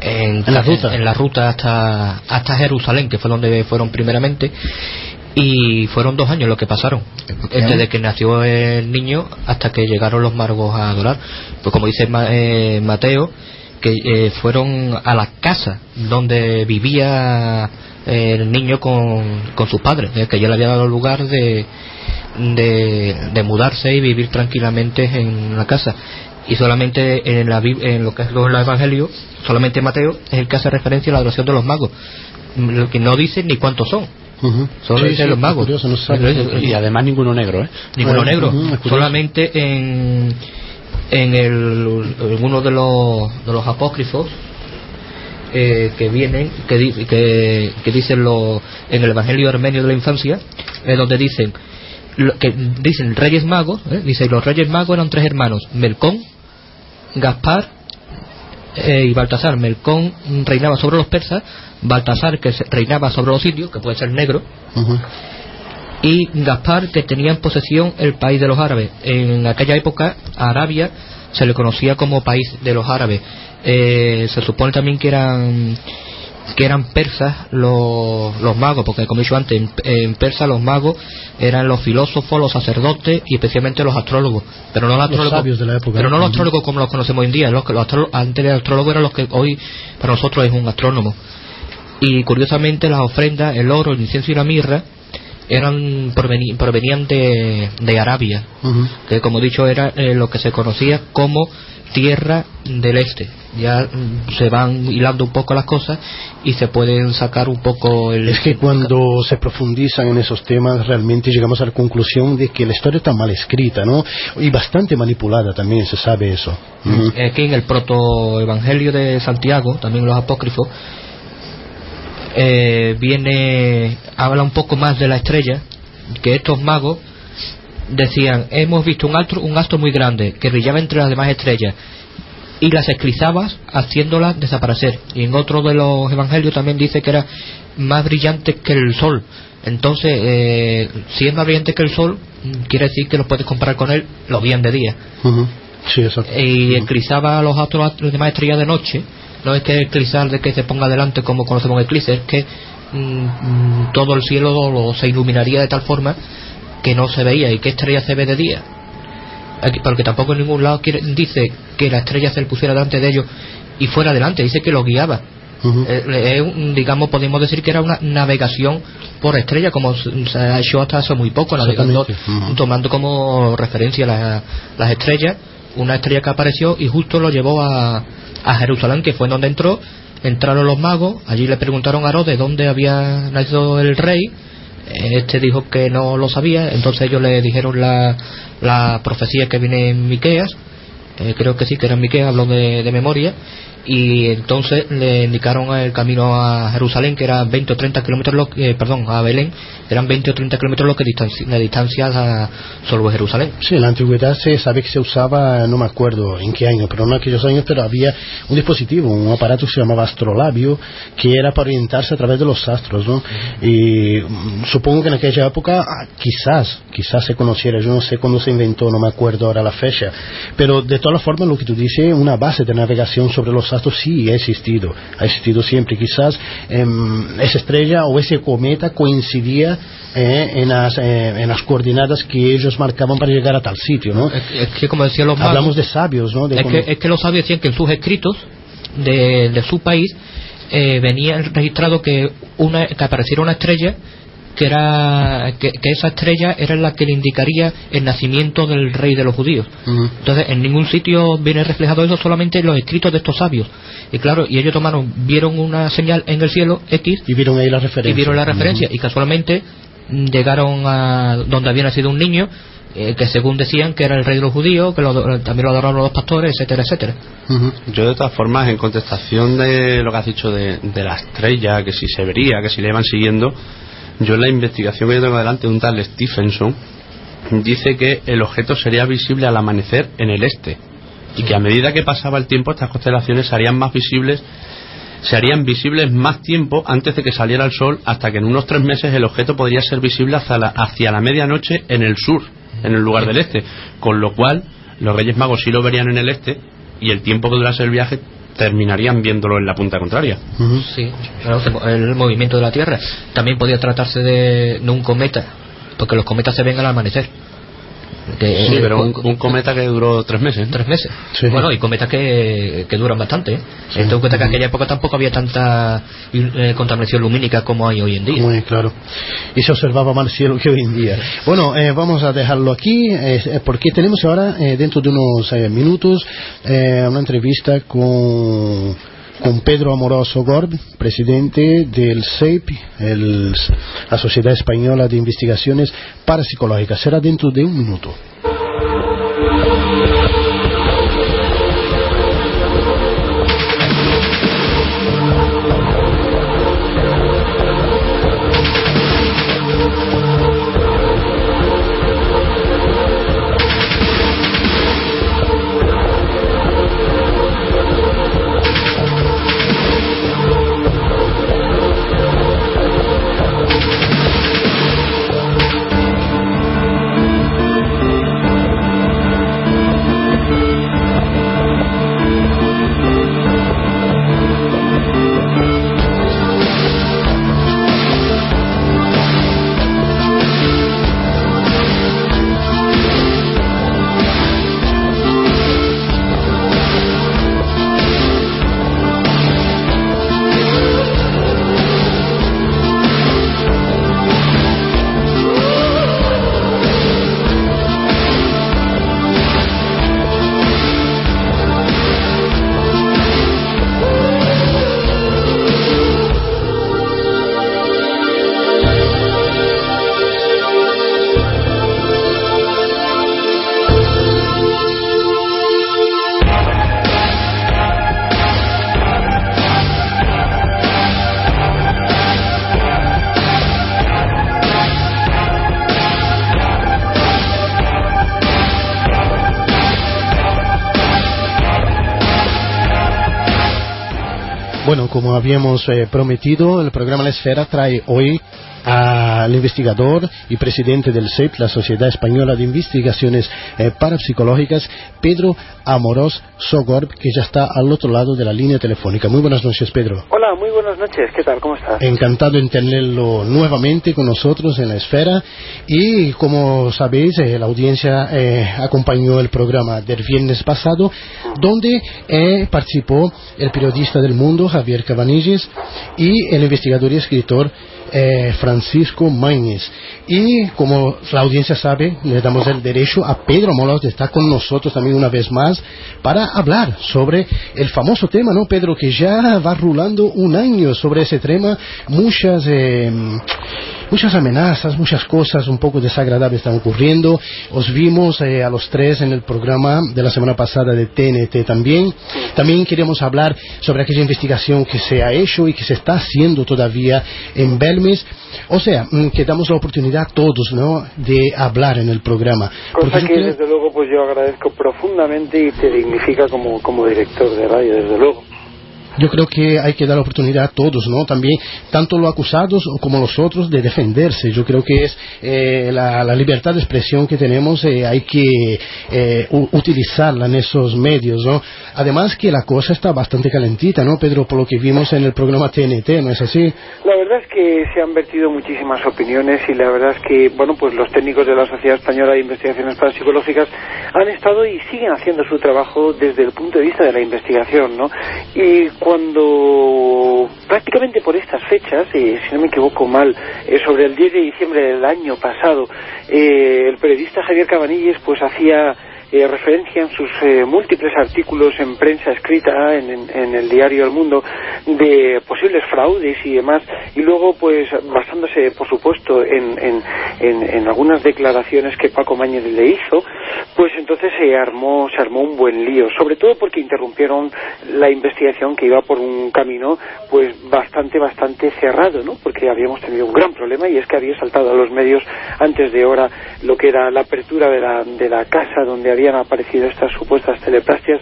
en, la ruta. en, la ruta hasta, hasta Jerusalén, que fue donde fueron primeramente, y fueron dos años lo que pasaron, desde que nació el niño hasta que llegaron los margos a adorar. Pues como dice eh, Mateo, que eh, fueron a la casa donde vivía eh, el niño con, con sus padres, que ya le había dado lugar de, de, mudarse y vivir tranquilamente en la casa. Y solamente en, la, en lo que es el Evangelio, solamente Mateo es el que hace referencia a la adoración de los magos, lo que no dice ni cuántos son Solo los magos. y además ninguno negro, ¿eh? Ninguno negro. solamente en, en, el, uno de los, de los apócrifos eh, que vienen, que, que, que dicen lo, en el Evangelio Armenio de la Infancia, es donde dicen que dicen reyes magos, ¿eh? dice los reyes magos eran tres hermanos, Melcón, Gaspar eh, y Baltasar. Melcón reinaba sobre los persas, Baltasar que reinaba sobre los indios, que puede ser negro, y Gaspar que tenía en posesión el país de los árabes. En aquella época Arabia se le conocía como país de los árabes. Eh, se supone también que eran que eran persas los, los magos, porque como he dicho antes, en, persa los magos eran los filósofos, los sacerdotes y especialmente los astrólogos, pero no los astrólogos, de la época. pero no los astrólogos como los conocemos hoy en día, los, los antes de astrólogo eran los que hoy para nosotros es un astrónomo. Y curiosamente las ofrendas, el oro, el incienso y la mirra eran provenían de, de Arabia, que como he dicho era eh, lo que se conocía como tierra del este. Ya se van hilando un poco las cosas y se pueden sacar un poco el. Es que cuando se profundizan en esos temas, realmente llegamos a la conclusión de que la historia está mal escrita, ¿no? Y bastante manipulada también, se sabe eso. Es que en el protoevangelio de Santiago, también los apócrifos, eh, viene, habla un poco más de la estrella, que estos magos decían, hemos visto un astro, un astro muy grande que brillaba entre las demás estrellas y las esclizabas haciéndolas desaparecer. Y en otro de los evangelios también dice que era más brillante que el sol. Entonces, eh, si es más brillante que el sol, quiere decir que lo puedes comparar con él, lo bien de día. Y esclizaba a los astros, las demás estrellas de noche. No es que esclizar de que se ponga delante como conocemos el eclipse, es que mm, mm, todo el cielo se iluminaría de tal forma que no se veía y qué estrella se ve de día. Porque tampoco en ningún lado dice que la estrella se le pusiera delante de ellos y fuera adelante, dice que lo guiaba. Eh, digamos, podemos decir que era una navegación por estrella, como se ha hecho hasta hace muy poco, navegando, tomando como referencia las estrellas, una estrella que apareció y justo lo llevó a, a Jerusalén, que fue donde entró. Entraron los magos, allí le preguntaron a de dónde había nacido el rey, este dijo que no lo sabía, entonces ellos le dijeron la, la profecía que viene en Miqueas eh, creo que sí, que era Miquel, habló de, de memoria, y entonces le indicaron el camino a Jerusalén que era 20 o 30 kilómetros eh, perdón a Belén. Eran 20 o 30 kilómetros lo que distancia, la distancia a solo Jerusalén. Sí en la antigüedad se sabe que se usaba no me acuerdo en qué año pero no en aquellos años pero había un dispositivo un aparato que se llamaba astrolabio que era para orientarse a través de los astros ¿no? y mm, supongo que en aquella época ah, quizás quizás se conociera yo no sé cuándo se inventó no me acuerdo ahora la fecha pero de todas formas lo que tú dices una base de navegación sobre los astros sí ha existido, ha existido siempre. Quizás em, esa estrella o ese cometa coincidía eh, en, las, eh, en las coordenadas que ellos marcaban para llegar a tal sitio, ¿no? Es, que como decían los Hablamos de sabios, ¿no? es, que, es, que, los sabios decían que en sus escritos de, de su país eh, venía registrado que, una, que apareciera una estrella que era que, esa estrella era la que le indicaría el nacimiento del rey de los judíos. Entonces, en ningún sitio viene reflejado eso, solamente en los escritos de estos sabios. Y claro, y ellos tomaron, vieron una señal en el cielo X y vieron ahí la referencia. Y vieron la referencia y casualmente llegaron a donde había nacido un niño eh, que según decían que era el rey de los judíos, que también lo adoraron los pastores, etcétera, etcétera. Yo de todas formas, en contestación de lo que has dicho de, de la estrella, que si se vería, que si le iban siguiendo, yo en la investigación que yo tengo delante de un tal Stephenson dice que el objeto sería visible al amanecer en el este y que a medida que pasaba el tiempo estas constelaciones se harían más visibles se harían visibles más tiempo antes de que saliera el sol hasta que en unos tres meses el objeto podría ser visible hacia la, hacia la medianoche en el sur en el lugar del este. Con lo cual los Reyes Magos sí lo verían en el este y el tiempo que durase el viaje terminarían viéndolo en la punta contraria. Sí, el movimiento de la Tierra. También podría tratarse de, de un cometa, porque los cometas se ven al amanecer sí, pero un, cometa que duró tres meses. Tres meses. Bueno, y cometas que, que duran bastante. ¿eh? Sí. en cuenta que en aquella época tampoco había tanta eh, contaminación lumínica como hay hoy en día. Muy claro. Y se observaba más cielo que hoy en día. Bueno, eh, vamos a dejarlo aquí, eh, porque tenemos ahora, dentro de unos minutos, una entrevista con con Pedro Amoroso Gorb, presidente del CEIP, la Sociedad Española de Investigaciones Parapsicológicas. Será dentro de un minuto. Habíamos eh, prometido, el programa La Esfera trae hoy al investigador y presidente del CEP, la Sociedad Española de Investigaciones eh, Parapsicológicas, Pedro Amorós Sogorb, que ya está al otro lado de la línea telefónica. Muy buenas noches, Pedro. Hola, muy buenas noches. ¿Qué tal? ¿Cómo estás? Encantado en tenerlo nuevamente con nosotros en la esfera. Y como sabéis, eh, la audiencia eh, acompañó el programa del viernes pasado, donde participó el periodista del mundo, Javier Cabanilles, y el investigador y escritor eh, Francisco Mañez. Y como la audiencia sabe, le damos el derecho a Pedro Molos de estar con nosotros también una vez más para hablar sobre el famoso tema, ¿no, Pedro? Que ya va rulando un año sobre ese tema, muchas... Eh, muchas amenazas, muchas cosas un poco desagradables están ocurriendo. Os vimos eh, a los tres en el programa de la semana pasada de TNT también. También queremos hablar sobre aquella investigación que se ha hecho y que se está haciendo todavía en Belmes. O sea, mm, que damos la oportunidad a todos, ¿no?, de hablar en el programa. Cosa que, desde luego, pues yo agradezco profundamente y te dignifica como, como director de radio, desde luego yo creo que hay que dar oportunidad a todos, ¿no? También, tanto los acusados como los otros, de defenderse. Yo creo que es eh, la, libertad de expresión que tenemos, eh, hay que eh, utilizarla en esos medios, ¿no? Además que la cosa está bastante calentita, ¿no, Pedro? Por lo que vimos en el programa TNT, ¿no es así? La verdad es que se han vertido muchísimas opiniones y la verdad es que, bueno, pues los técnicos de la Sociedad Española de Investigaciones Parapsicológicas han estado y siguen haciendo su trabajo desde el punto de vista de la investigación, ¿no? Y cuando prácticamente por estas fechas, eh, si no me equivoco mal, eh, sobre el 10 de diciembre del año pasado, eh, el periodista Javier Cabanilles pues hacía eh, referencia en sus eh, múltiples artículos en prensa escrita en, el diario El Mundo de posibles fraudes y demás y luego pues basándose por supuesto en, en, algunas declaraciones que Paco Mañez le hizo pues entonces se armó se armó un buen lío sobre todo porque interrumpieron la investigación que iba por un camino pues bastante bastante cerrado ¿no? porque habíamos tenido un gran problema y es que había saltado a los medios antes de hora lo que era la apertura de la, de la casa donde habían aparecido estas supuestas teleplastias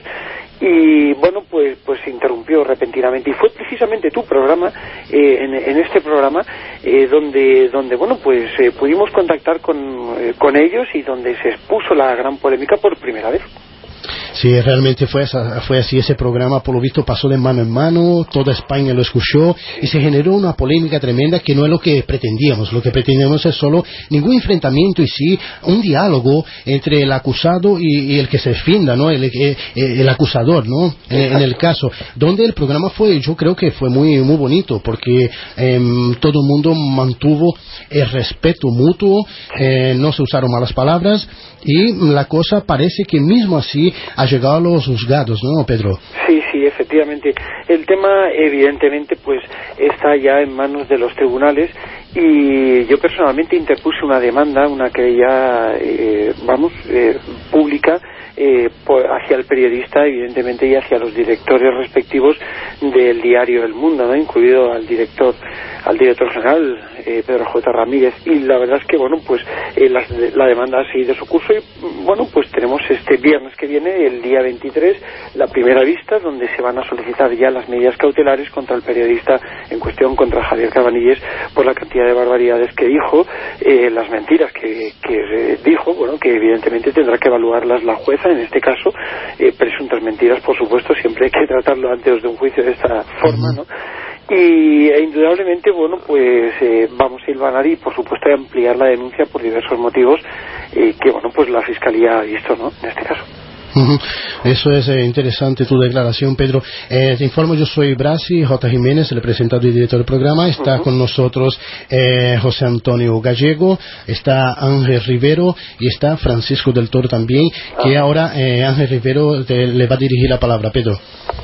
y bueno pues pues se interrumpió repentinamente. Y fue precisamente tu programa eh, en, este programa eh, donde donde bueno pues eh, pudimos contactar con, con ellos y donde se expuso la gran polémica por primera vez Sí, realmente fue, fue así. Ese programa, por lo visto, pasó de mano en mano, toda España lo escuchó y se generó una polémica tremenda que no es lo que pretendíamos. Lo que pretendemos es solo ningún enfrentamiento y sí un diálogo entre el acusado y, el que se defienda, ¿no? El, eh, el, acusador, ¿no? En, el caso, donde el programa fue, yo creo que fue muy, muy bonito porque em, todo el mundo mantuvo el respeto mutuo, eh, no se usaron malas palabras y la cosa parece que mismo así llegado a los juzgados, ¿no, Pedro? Sí, sí, efectivamente. El tema, evidentemente, pues está ya en manos de los tribunales y yo personalmente interpuse una demanda, una querella, eh, vamos, eh, pública, eh, hacia el periodista, evidentemente, y hacia los directores respectivos del diario El Mundo, ¿no? incluido al director, al director general, eh, Pedro J. Ramírez. Y la verdad es que, bueno, pues eh, la, demanda ha seguido su curso y, bueno, pues tenemos este viernes que viene, el día 23, la primera vista, donde se van a solicitar ya las medidas cautelares contra el periodista en cuestión, contra Javier Cabanilles, por la cantidad de barbaridades que dijo, las mentiras que, que dijo, bueno, que evidentemente tendrá que evaluarlas la jueza en este caso, eh, presuntas mentiras, por supuesto, siempre hay que tratarlo antes de un juicio de esta forma, ¿no? Y e indudablemente, bueno, pues eh, vamos a ir y, por supuesto, a ampliar la denuncia por diversos motivos eh, que, bueno, pues la Fiscalía ha visto, ¿no? En este caso. Eso es eh, interesante tu declaración, Pedro. Eh, te informo, yo soy Brasi, J. Jiménez, el presentador y director del programa. Está con nosotros eh, José Antonio Gallego, está Ángel Rivero y está Francisco del Toro también, que ah. ahora Ángel Rivero le va a dirigir la palabra, Pedro.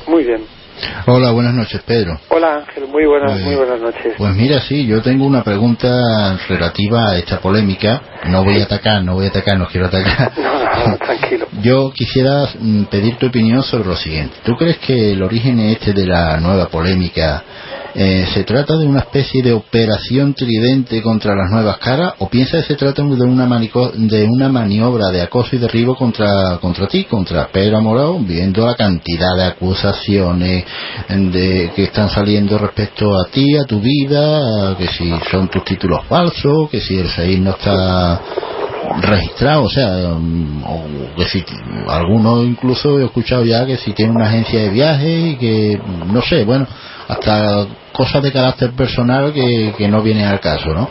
Muy bien. Hola, buenas noches, Pedro. Hola, Ángel, muy buenas, muy buenas noches. Pues mira, sí, yo tengo una pregunta relativa a esta polémica. No voy a atacar, no voy a atacar, no quiero atacar. No, tranquilo. Yo quisiera mm, pedir tu opinión sobre lo siguiente. ¿Tú crees que el origen este de la nueva polémica eh, ¿Se trata de una especie de operación tridente contra las nuevas caras o piensa que se trata de una, de una maniobra de acoso y derribo contra, contra ti, contra Pedro Amorao, viendo la cantidad de acusaciones de, que están saliendo respecto a ti, a tu vida, que si son tus títulos falsos, que si el SEIS no está registrado, o sea, mm, o que si algunos incluso he escuchado ya que si tiene una agencia de viaje y que no sé, bueno, hasta cosas de carácter personal que, no vienen al caso, ¿no?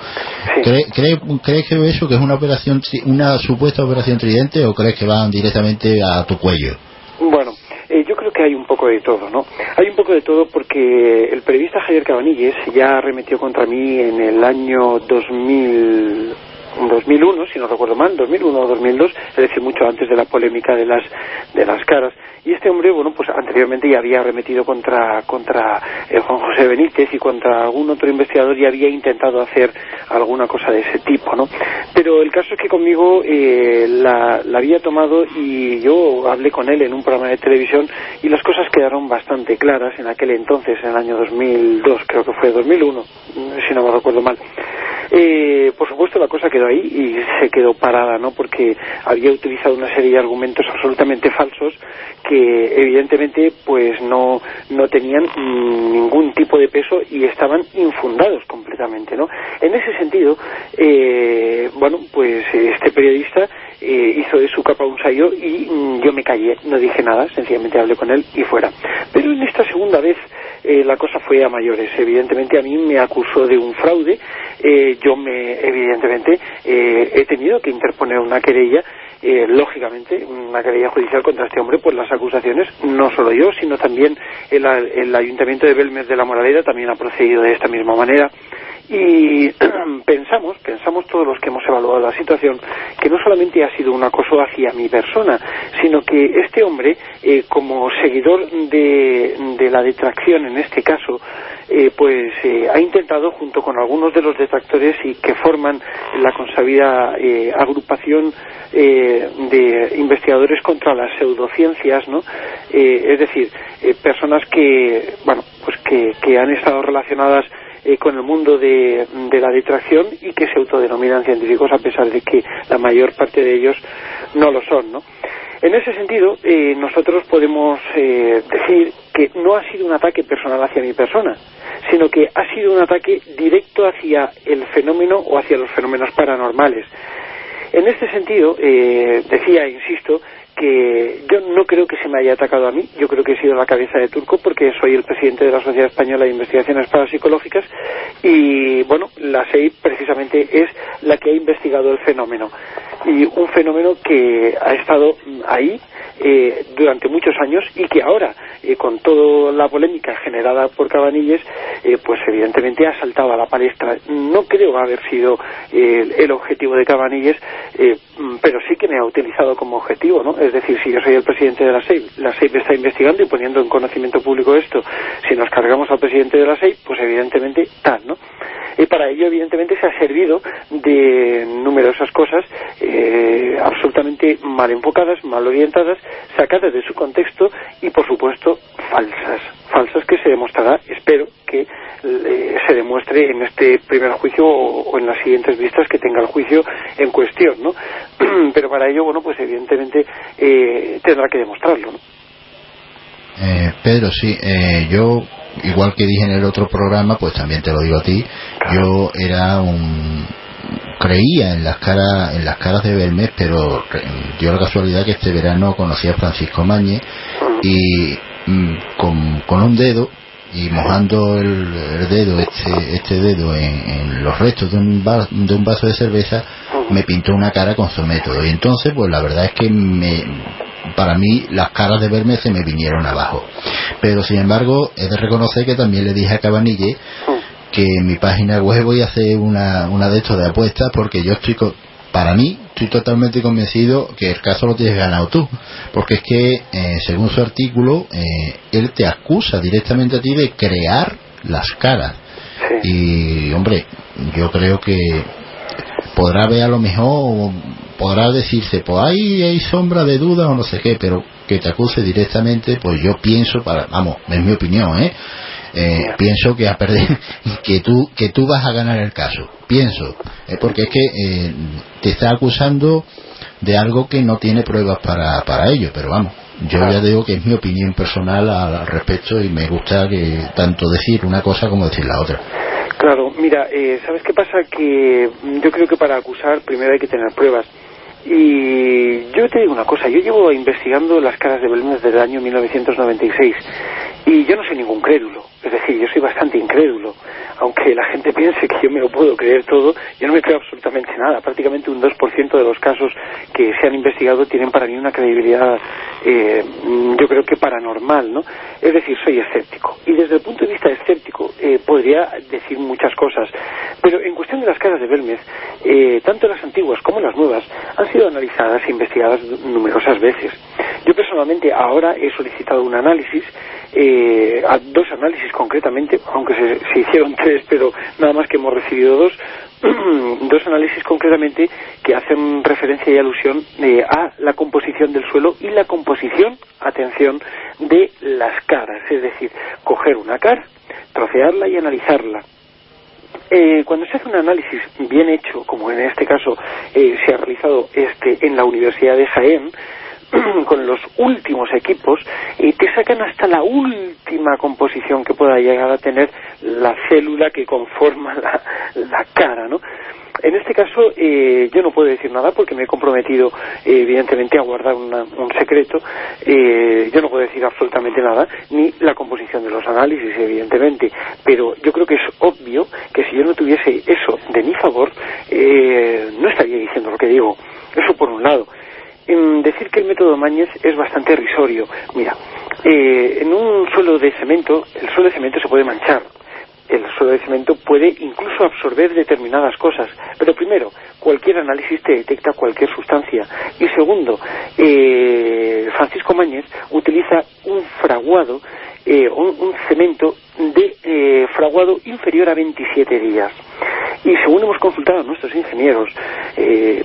¿Crees que eso que es una operación, una supuesta operación tridente o crees que van directamente a tu cuello? Bueno, eh, yo creo que hay un poco de todo, ¿no? Hay un poco de todo porque el periodista Javier Cabanilles ya arremetió contra mí en el año 2000 2001, si no recuerdo mal, 2001 o 2002, es decir, mucho antes de la polémica de las, de las caras. Y este hombre, bueno, pues anteriormente ya había arremetido contra, contra eh, Juan José Benítez y contra algún otro investigador y había intentado hacer alguna cosa de ese tipo, ¿no? Pero el caso es que conmigo eh, la, la había tomado y yo hablé con él en un programa de televisión y las cosas quedaron bastante claras en aquel entonces, en el año 2002, creo que fue 2001, si no me recuerdo mal. Eh, por supuesto la cosa quedó ahí y se quedó parada, ¿no? Porque había utilizado una serie de argumentos absolutamente falsos que evidentemente pues no, no tenían ningún tipo de peso y estaban infundados completamente, ¿no? En ese sentido, eh, bueno, pues este periodista eh, hizo de su capa un sayo y mm, yo me callé, no dije nada, sencillamente hablé con él y fuera. Pero en esta segunda vez eh, la cosa fue a mayores. Evidentemente a mí me acusó de un fraude, eh, yo me, evidentemente, eh, he tenido que interponer una querella eh, lógicamente, una querella judicial contra este hombre, pues las acusaciones, no solo yo, sino también el, el Ayuntamiento de Belmes de la Moraleda también ha procedido de esta misma manera. Y pensamos, pensamos todos los que hemos evaluado la situación, que no solamente ha sido un acoso hacia mi persona, sino que este hombre, eh, como seguidor de la detracción en este caso, eh, pues eh, ha intentado, junto con algunos de los detractores y que forman la consabida eh, agrupación de investigadores contra las pseudociencias, ¿no? es decir, personas que, bueno, pues que, que han estado relacionadas con el mundo de, de, la detracción y que se autodenominan científicos a pesar de que la mayor parte de ellos no lo son, ¿no? En ese sentido, eh, nosotros podemos eh, decir que no ha sido un ataque personal hacia mi persona, sino que ha sido un ataque directo hacia el fenómeno o hacia los fenómenos paranormales. En este sentido, eh, decía, insisto, que yo no creo que se me haya atacado a mí, yo creo que he sido la cabeza de turco porque soy el presidente de la Sociedad Española de Investigaciones Parapsicológicas y bueno, la SEI precisamente es la que ha investigado el fenómeno y un fenómeno que ha estado ahí eh, durante muchos años y que ahora, eh, con toda la polémica generada por Cabanilles, eh, pues evidentemente ha saltado a la palestra. No creo haber sido el objetivo de Cabanilles, pero sí que me ha utilizado como objetivo, ¿no? Es decir, si yo soy el presidente de la SEIP, la SEIP está investigando y poniendo en conocimiento público esto, si nos cargamos al presidente de la SEIP, pues evidentemente tal, ¿no? Y para ello, evidentemente, se ha servido de numerosas cosas eh, absolutamente mal enfocadas, mal orientadas, sacadas de su contexto y, por supuesto, falsas. Falsas que se demostrará, espero que eh, se demuestre en este primer juicio o, en las siguientes vistas que tenga el juicio en cuestión, ¿no? Pero para ello, bueno, pues evidentemente eh, tendrá que demostrarlo, ¿no? Pedro, sí, yo igual que dije en el otro programa, pues también te lo digo a ti, yo era un creía en las caras en las caras de Belmez, pero dio la casualidad que este verano conocí a Francisco Mañe y mm, con, un dedo y mojando el, dedo este este dedo en, los restos de un, de un vaso de cerveza me pintó una cara con su método. Y entonces pues la verdad es que me para mí las caras de verme se me vinieron abajo. Pero sin embargo, he de reconocer que también le dije a Cabanille que en mi página web voy a hacer una, una de estos de apuestas porque yo estoy, para mí, estoy totalmente convencido que el caso lo tienes ganado tú. Porque es que, eh, según su artículo, eh, él te acusa directamente a ti de crear las caras. Y, hombre, yo creo que podrá ver a lo mejor podrá decirse, pues ahí hay sombra de duda o no sé qué, pero que te acuse directamente, pues yo pienso, para, vamos, es mi opinión, ¿eh? eh pienso que a perder que tú que tú vas a ganar el caso pienso eh, porque es que eh, te está acusando de algo que no tiene pruebas para, para ello pero vamos yo ya digo que es mi opinión personal al respecto y me gusta que tanto decir una cosa como decir la otra claro mira sabes qué pasa que yo creo que para acusar primero hay que tener pruebas. Y yo te digo una cosa, yo llevo investigando las caras de Belén desde el año 1996 y yo no soy ningún crédulo, es decir, yo soy bastante incrédulo. Aunque la gente piense que yo me lo puedo creer todo, yo no me creo absolutamente nada. Prácticamente un 2% de los casos que se han investigado tienen para mí una credibilidad, eh, yo creo que paranormal, ¿no? Es decir, soy escéptico. Y desde el punto de vista escéptico, eh, podría decir muchas cosas. Pero en cuestión de las caras de Belmez, eh, tanto las antiguas como las nuevas han sido analizadas e investigadas numerosas veces. Yo personalmente ahora he solicitado un análisis, eh, dos análisis concretamente, aunque se, hicieron tres, pero nada más que hemos recibido dos, dos análisis concretamente que hacen referencia y alusión a la composición del suelo y la composición, atención, de las caras, es decir, coger una cara, trocearla y analizarla. Eh, cuando se hace un análisis bien hecho, como en este caso eh, se ha realizado este en la Universidad de Jaén, con los últimos equipos, y te sacan hasta la última composición que pueda llegar a tener la célula que conforma la, la cara, ¿no? En este caso eh, yo no puedo decir nada porque me he comprometido eh, evidentemente a guardar un secreto. Eh, yo no puedo decir absolutamente nada, ni la composición de los análisis evidentemente. Pero yo creo que es obvio que si yo no tuviese eso de mi favor, no estaría diciendo lo que digo. Eso por un lado. En decir que el método Mañez es bastante risorio. Mira, en un suelo de cemento, el suelo de cemento se puede manchar el suelo de cemento puede incluso absorber determinadas cosas. Pero primero, cualquier análisis te detecta cualquier sustancia. Y segundo, eh, Francisco Mañez utiliza un fraguado, eh, un, cemento de eh, fraguado inferior a 27 días. Y según hemos consultado a nuestros ingenieros,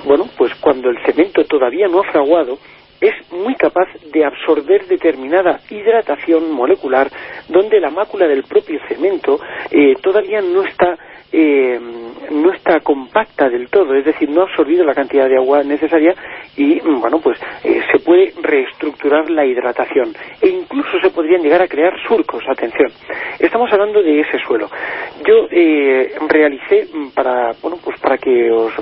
bueno, pues cuando el cemento todavía no ha fraguado, es muy capaz de absorber determinada hidratación molecular donde la mácula del propio cemento eh, todavía no está eh, no está compacta del todo, es decir, no ha absorbido la cantidad de agua necesaria y, bueno, pues eh, se puede reestructurar la hidratación e incluso se podrían llegar a crear surcos, atención. Estamos hablando de ese suelo. Yo eh, realicé mm, para, bueno, pues para que os,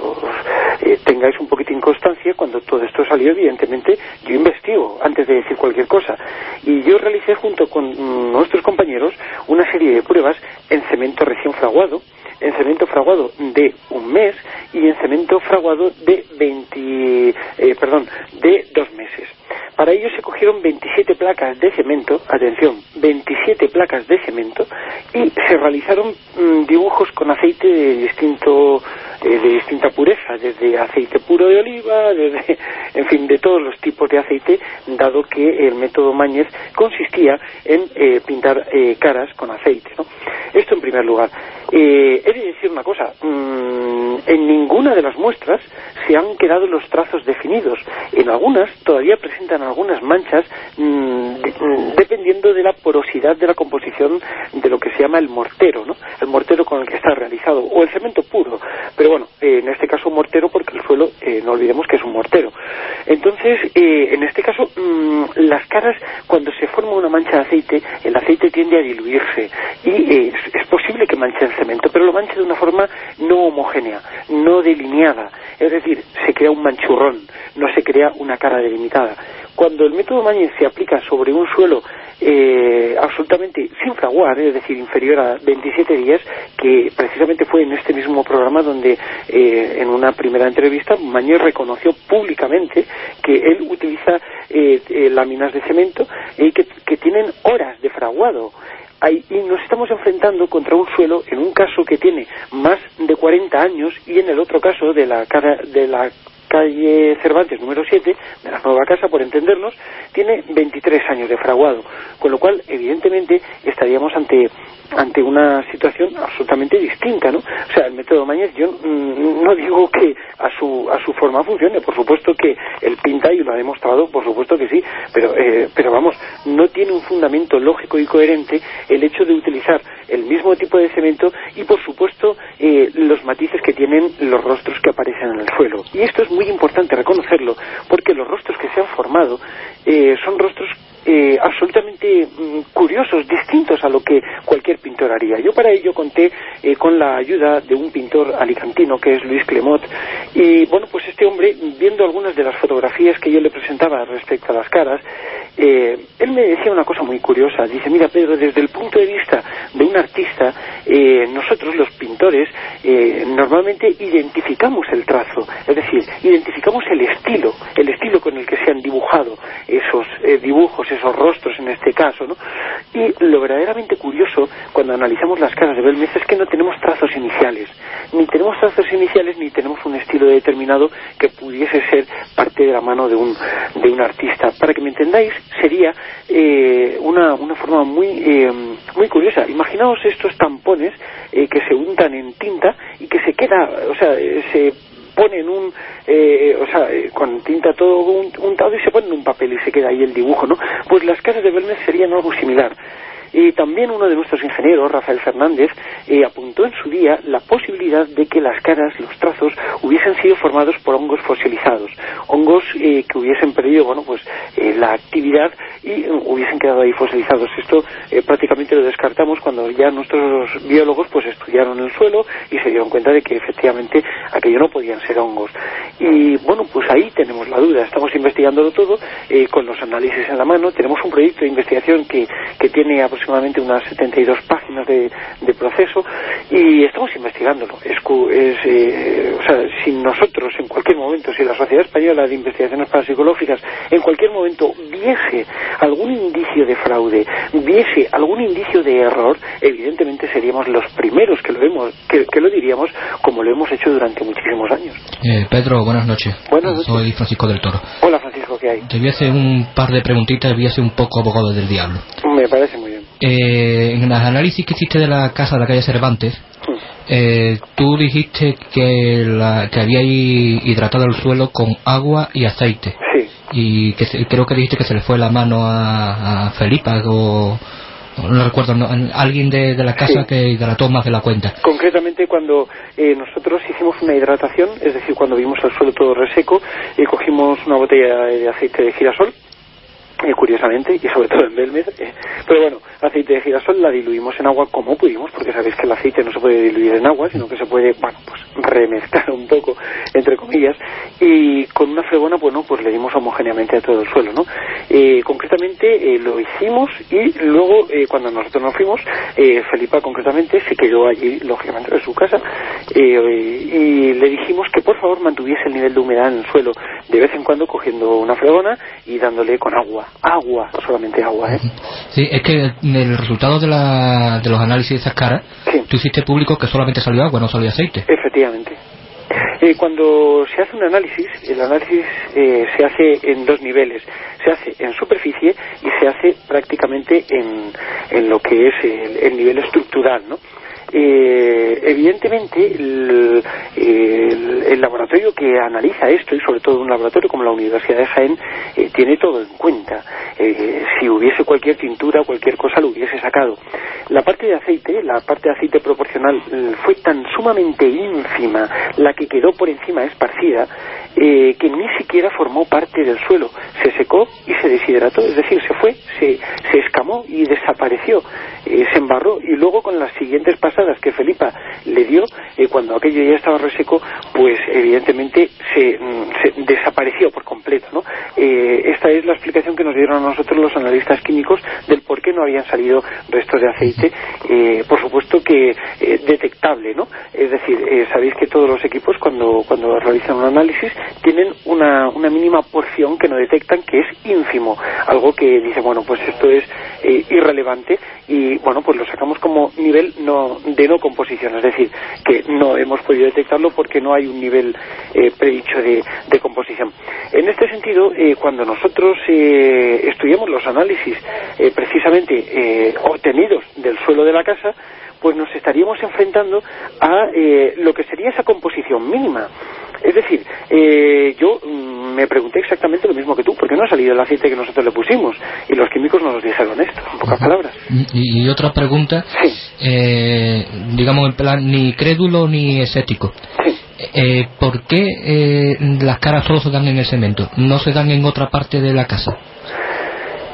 tengáis un poquito en constancia, cuando todo esto salió, evidentemente, yo investigo antes de decir cualquier cosa. Y yo realicé junto con mm, nuestros compañeros una serie de pruebas en cemento recién fraguado, en cemento fraguado de un mes y en cemento fraguado de 20, eh, perdón, de dos meses. Para ello se cogieron 27 placas de cemento, atención, 27 placas de cemento y se realizaron mm, dibujos con aceite de distinto eh, de distinta pureza, desde aceite puro de oliva, desde, en fin, de todos los tipos de aceite, dado que el método Mañez consistía en eh, pintar caras con aceite. ¿no? Esto en primer lugar. He de decir una cosa, mm, en ninguna de las muestras se han quedado los trazos definidos. En algunas todavía presentan algunas manchas mm, mm, dependiendo de la porosidad de la composición de lo que se llama el mortero, ¿no? El mortero con el que está realizado, o el cemento puro. Pero bueno, eh, en este caso mortero porque el suelo, eh, no olvidemos que es un mortero. Entonces, eh, en este caso, las caras, cuando se forma una mancha de aceite, el aceite tiende a diluirse y es posible que manche el pero lo manche de una forma no homogénea, no delineada. Es decir, se crea un manchurrón, no se crea una cara delimitada. Cuando el método Mañez se aplica sobre un suelo eh, absolutamente sin fraguar, es decir, inferior a 27 días, que precisamente fue en este mismo programa donde eh, en una primera entrevista Mañez reconoció públicamente que él utiliza eh, láminas de cemento y que, que tienen horas de fraguado y nos estamos enfrentando contra un suelo, en un caso que tiene más de 40 años y en el otro caso de la, de la calle Cervantes número 7, de la nueva casa, por entendernos, tiene 23 años de fraguado, con lo cual, evidentemente, estaríamos ante ante una situación absolutamente distinta, ¿no? O sea, el método Mañez, yo mm, no digo que a su, a su forma funcione, por supuesto que él pinta y lo ha demostrado, por supuesto que sí, pero, eh, pero vamos, no tiene un fundamento lógico y coherente el hecho de utilizar el mismo tipo de cemento y, por supuesto, eh, los matices que tienen los rostros que aparecen en el suelo. Y esto es muy importante reconocerlo, porque los rostros que se han formado eh, son rostros eh, absolutamente mm, curiosos, distintos a lo que cualquier pintor haría. Yo para ello conté eh, con la ayuda de un pintor alicantino que es Luis Clemot y bueno, pues este hombre, viendo algunas de las fotografías que yo le presentaba respecto a las caras, eh, él me decía una cosa muy curiosa. Dice, mira Pedro, desde el punto de vista de un artista, eh, nosotros los pintores eh, normalmente identificamos el trazo, es decir, identificamos el estilo, el estilo con el que se han dibujado esos dibujos, esos rostros en este caso, ¿no? Y lo verdaderamente curioso cuando analizamos las caras de Belmez es que no tenemos trazos iniciales, ni tenemos trazos iniciales ni tenemos un estilo determinado que pudiese ser parte de la mano de un, de un artista. Para que me entendáis, sería una, una forma muy, muy curiosa. Imaginaos estos tampones eh, que se untan en tinta y que se queda, o sea, eh, se pone en un, eh, o sea, con tinta todo untado y se pone en un papel y se queda ahí el dibujo, ¿no? Pues las casas de Belmez serían algo similar. Y también uno de nuestros ingenieros, Rafael Fernández, eh, apuntó en su día la posibilidad de que las caras, los trazos, hubiesen sido formados por hongos fosilizados, hongos eh, que hubiesen perdido, bueno, pues eh, la actividad y hubiesen quedado ahí fosilizados. Esto prácticamente lo descartamos cuando ya nuestros biólogos pues estudiaron el suelo y se dieron cuenta de que efectivamente aquello no podían ser hongos. Y bueno, pues ahí tenemos la duda. Estamos investigándolo todo con los análisis en la mano. Tenemos un proyecto de investigación que, que tiene aproximadamente aproximadamente unas 72 páginas de, proceso y estamos investigándolo. Es, eh, o sea, si nosotros en cualquier momento, si la Sociedad Española de Investigaciones Parapsicológicas en cualquier momento viese algún indicio de fraude, viese algún indicio de error, evidentemente seríamos los primeros que lo, vemos, que, lo diríamos como lo hemos hecho durante muchísimos años. Eh, Pedro, buenas noches. Buenas noches. Soy Francisco del Toro. Hola Francisco, ¿qué hay? Te voy a hacer un par de preguntitas, voy a ser un poco abogado del diablo. Me parece muy. Eh, en los análisis que hiciste de la casa de la calle Cervantes, eh, tú dijiste que, la, que había hidratado el suelo con agua y aceite. Sí. Y que creo que dijiste que se le fue la mano a, a Felipa o no recuerdo, alguien de, la casa que hidrató más de la cuenta. Concretamente cuando eh, nosotros hicimos una hidratación, es decir, cuando vimos el suelo todo reseco, y cogimos una botella de aceite de girasol, eh, curiosamente, y sobre todo en Belmed. Eh, pero bueno, aceite de girasol la diluimos en agua como pudimos, porque sabéis que el aceite no se puede diluir en agua, sino que se puede, bueno, pues remezclar un poco, entre comillas, y con una fregona, bueno, pues le dimos homogéneamente a todo el suelo, ¿no? Eh, concretamente lo hicimos y luego, cuando nosotros nos fuimos, Felipa concretamente se quedó allí, lógicamente, en su casa, y le dijimos que por favor mantuviese el nivel de humedad en el suelo, de vez en cuando cogiendo una fregona y dándole con agua agua, solamente agua. ¿eh? Sí, es que el resultado de, la, de los análisis de esas caras, tú hiciste público que solamente salió agua, no salió aceite. Efectivamente. Eh, cuando se hace un análisis, el análisis eh, se hace en dos niveles. Se hace en superficie y se hace prácticamente en, en lo que es el, el nivel estructural, ¿no? Eh, evidentemente el, laboratorio que analiza esto y sobre todo un laboratorio como la Universidad de Jaén eh, tiene todo en cuenta. Eh, si hubiese cualquier tintura cualquier cosa lo hubiese sacado. La parte de aceite la parte de aceite proporcional eh, fue tan sumamente ínfima la que quedó por encima esparcida que ni siquiera formó parte del suelo se secó y se deshidrató es decir se fue se, se escamó y desapareció se embarró y luego con las siguientes pasadas que Felipa le dio, eh, cuando aquello ya estaba reseco, pues evidentemente se, mm, desapareció por completo. ¿no? Eh, esta es la explicación que nos dieron a nosotros los analistas químicos del por qué no habían salido restos de aceite, eh, por supuesto que detectable. ¿no? Es decir, sabéis que todos los equipos cuando, cuando realizan un análisis tienen una, una mínima porción que no detectan que es ínfimo, algo que dice, bueno, pues esto es irrelevante y bueno, pues lo sacamos como nivel no de no composición, es decir, que no hemos podido detectarlo porque no hay un nivel eh, predicho de, composición. En este sentido, eh, cuando nosotros eh, estudiamos los análisis precisamente obtenidos del suelo de la casa, pues nos estaríamos enfrentando a lo que sería esa composición mínima. Es decir, yo mm, me pregunté exactamente lo mismo que tú, ¿por qué no ha salido el aceite que nosotros le pusimos? Y los químicos nos dijeron esto, en pocas palabras. Y, otra pregunta, eh, digamos en plan ni crédulo ni escéptico. Eh, ¿Por qué eh, las caras solo se dan en el cemento? ¿No se dan en otra parte de la casa?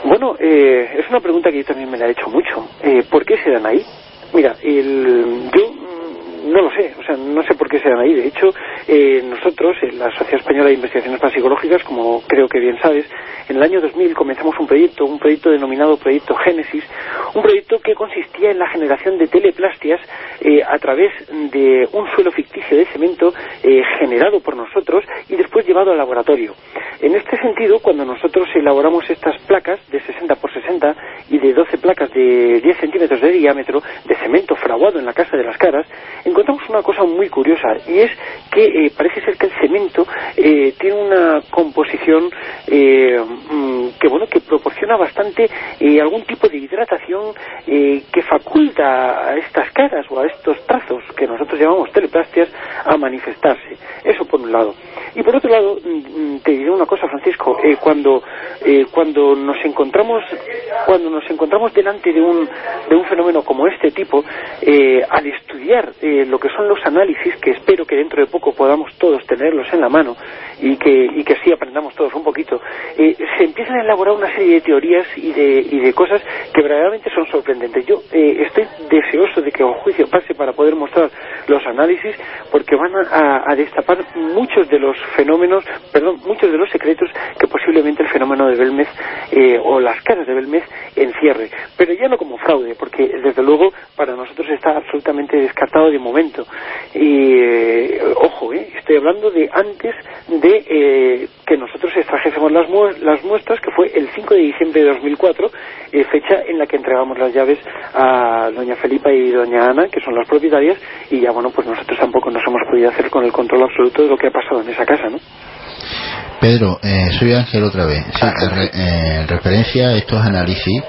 Bueno, es una pregunta que yo también me la he hecho mucho. ¿Por qué se dan ahí? Mira, el, yo no lo sé, o sea, no sé por qué se dan ahí. De hecho, eh, nosotros, en la Sociedad Española de Investigaciones Parapsicológicas, como creo que bien sabes, en el año 2000 comenzamos un proyecto, un proyecto denominado Proyecto Génesis, un proyecto que consistía en la generación de teleplastias eh, a través de un suelo ficticio de cemento eh, generado por nosotros y después llevado al laboratorio. En este sentido, cuando nosotros elaboramos estas placas de 60 por 60 y de 12 placas de 10 centímetros de diámetro de cemento fraguado en la casa de las caras, encontramos una cosa muy curiosa y es que eh, parece ser que el cemento eh, tiene una composición eh, mm, que bueno que proporciona bastante algún tipo de hidratación que faculta a estas caras o a estos trazos que nosotros llamamos teleplastias a manifestarse. Eso por un lado. Y por otro lado, mm, te diré una cosa, Francisco, cuando cuando nos encontramos cuando nos encontramos delante de un de un fenómeno como este tipo, al estudiar lo que son los análisis, que espero que dentro de poco podamos todos tenerlos en la mano y que, y que así aprendamos todos un poquito, eh, se empiezan a elaborar una serie de teorías y de, y de cosas que verdaderamente son sorprendentes. Yo eh, estoy deseoso de que un juicio pase para poder mostrar los análisis porque van a, destapar muchos de los fenómenos, perdón, muchos de los secretos que posiblemente el fenómeno de Belmez eh, o las caras de Belmez encierre. Pero ya no como fraude, porque desde luego para nosotros está absolutamente descartado de momento. Y eh, ojo, eh, estoy hablando de antes de eh, que nosotros extrajésemos las, las muestras, que fue el 5 de diciembre de 2004, fecha en la que entregamos las llaves a doña Felipa y doña Ana, que son las propietarias, y ya bueno, pues nosotros tampoco nos hemos podido hacer con el control absoluto de lo que ha pasado en esa casa, ¿no? Pedro, soy Ángel otra vez. en referencia a estos análisis,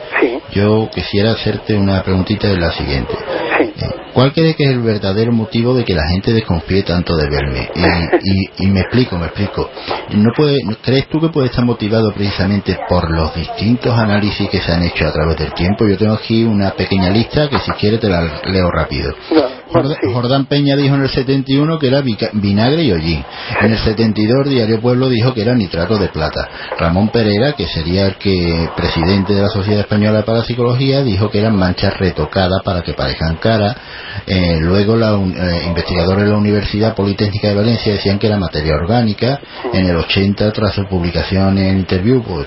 yo quisiera hacerte una preguntita de la siguiente. ¿Cuál cree que es el verdadero motivo de que la gente desconfíe tanto de verme? Y, me explico, me explico. ¿No puede, ¿Crees tú que puede estar motivado precisamente por los distintos análisis que se han hecho a través del tiempo? Yo tengo aquí una pequeña lista que si quieres te la leo rápido. Jordán Peña dijo en el 71 que era vinagre y hollín. En el 72 Diario Pueblo dijo que nitrato de plata. Ramón Pereira, que sería el que presidente de la Sociedad Española de Parapsicología, dijo que eran manchas retocadas para que parezcan cara. Eh, luego eh, investigadores de la Universidad Politécnica de Valencia decían que era materia orgánica. En el 80, tras su publicación en Interview, pues,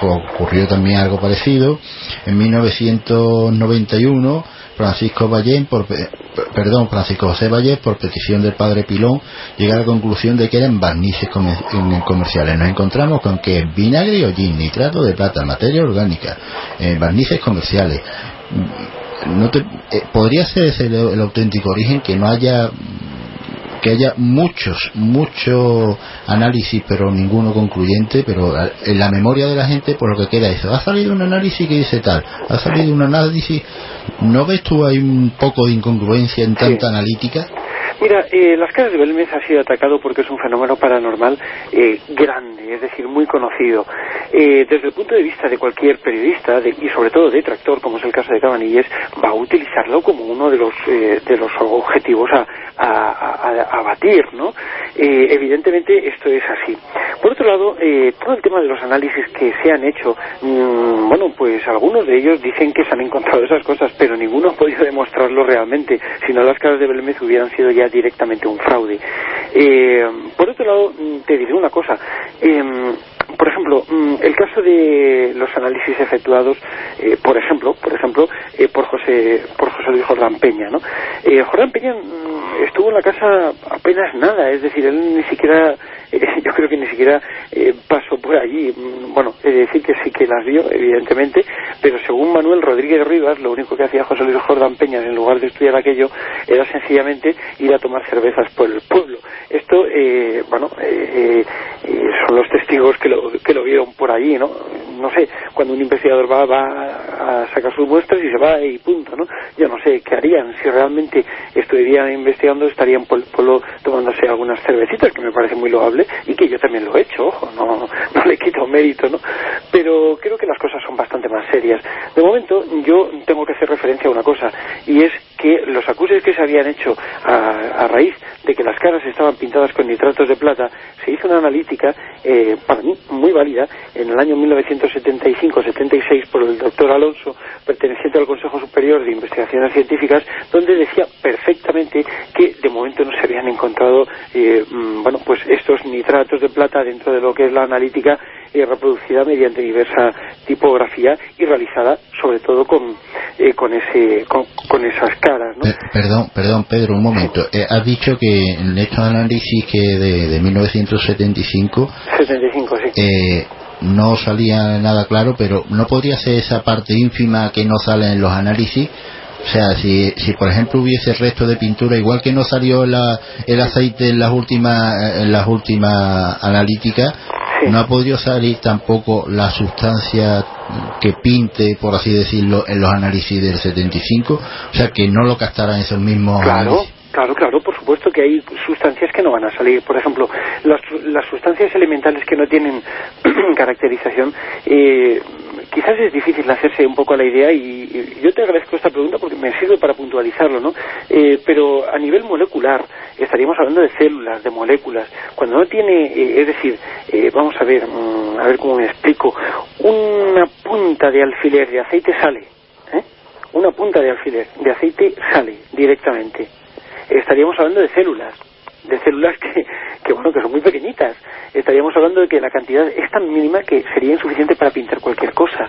ocurrió también algo parecido. En 1991 Francisco Valle, por, perdón, Francisco José Valle, por petición del padre Pilón, llega a la conclusión de que eran barnices comerciales. Nos encontramos con que vinagre y hollín, nitrato de plata, materia orgánica, eh, barnices comerciales. No te, eh, podría ser el auténtico origen que no haya que haya muchos, mucho análisis, pero ninguno concluyente, pero en la memoria de la gente, por lo que queda eso. Ha salido un análisis que dice tal, ha salido un análisis. ¿No ves tú hay un poco de incongruencia en tanta analítica? Mira, eh, las casas de Belmez ha sido atacado porque es un fenómeno paranormal eh, grande, es decir, muy conocido. Eh, desde el punto de vista de cualquier periodista y sobre todo de tractor, como es el caso de Cabanilles, va a utilizarlo como uno de los, de los objetivos a, a, batir, ¿no? evidentemente esto es así. Por otro lado, todo el tema de los análisis que se han hecho, mm, bueno, pues algunos de ellos dicen que se han encontrado esas cosas, pero ninguno ha podido demostrarlo realmente. Si no, las casas de Belmez hubieran sido ya directamente un fraude. Eh, por otro lado, mm, te diré una cosa. Em, por ejemplo, mm, el caso de los análisis efectuados, eh, por ejemplo, por ejemplo, eh, por José, por José Luis Jordán Peña, ¿no? Jordán Peña mm, estuvo en la casa apenas nada, es decir, él ni siquiera yo creo que ni siquiera eh, pasó por allí. Mm, bueno, he de decir que sí que las vio, evidentemente, pero según Manuel Rodríguez Rivas, lo único que hacía José Luis Jordán Peña en lugar de estudiar aquello era sencillamente ir a tomar cervezas por el pueblo. Esto, eh, bueno, eh, son los testigos que lo, que lo vieron por allí, ¿no? No sé, cuando un investigador va, va a sacar sus muestras y se va y punto, ¿no? Yo no sé qué harían, si realmente estuvieran investigando, estarían por el pueblo tomándose algunas cervecitas, que me parece muy loable y que yo también lo he hecho, ojo, no, no le quito mérito, ¿no? Pero creo que las cosas son bastante más serias. De momento, yo tengo que hacer referencia a una cosa, y es que los acuses que se habían hecho a, raíz de que las caras estaban pintadas con nitratos de plata, se hizo una analítica, eh, para mí, muy válida, en el año 1975-76 por el doctor Alonso, perteneciente al Consejo Superior de Investigaciones Científicas, donde decía perfectamente que de momento no se habían encontrado eh, mm, bueno pues estos nitratos de plata dentro de lo que es la analítica eh, reproducida mediante diversa tipografía y realizada sobre todo con eh, con ese con, esas caras ¿no? perdón perdón Pedro un momento has dicho que en estos análisis que de, de 1975 75 sí no salía nada claro, pero ¿no podría ser esa parte ínfima que no sale en los análisis? O sea, si, si por ejemplo hubiese resto de pintura, igual que no salió el aceite en las últimas, en las últimas analíticas, no ha podido salir tampoco la sustancia que pinte, por así decirlo, en los análisis del 75, o sea, que no lo captaran esos mismos claro. Claro, claro, por supuesto que hay sustancias que no van a salir. Por ejemplo, las, las sustancias elementales que no tienen caracterización, eh, quizás es difícil hacerse un poco la idea y, yo te agradezco esta pregunta porque me sirve para puntualizarlo, ¿no? Eh, pero a nivel molecular estaríamos hablando de células, de moléculas. Cuando no tiene, eh, es decir, vamos a ver, mm, a ver cómo me explico, una punta de alfiler de aceite sale, una punta de alfiler de aceite sale directamente estaríamos hablando de células, de células que, que, bueno que son muy pequeñitas estaríamos hablando de que la cantidad es tan mínima que sería insuficiente para pintar cualquier cosa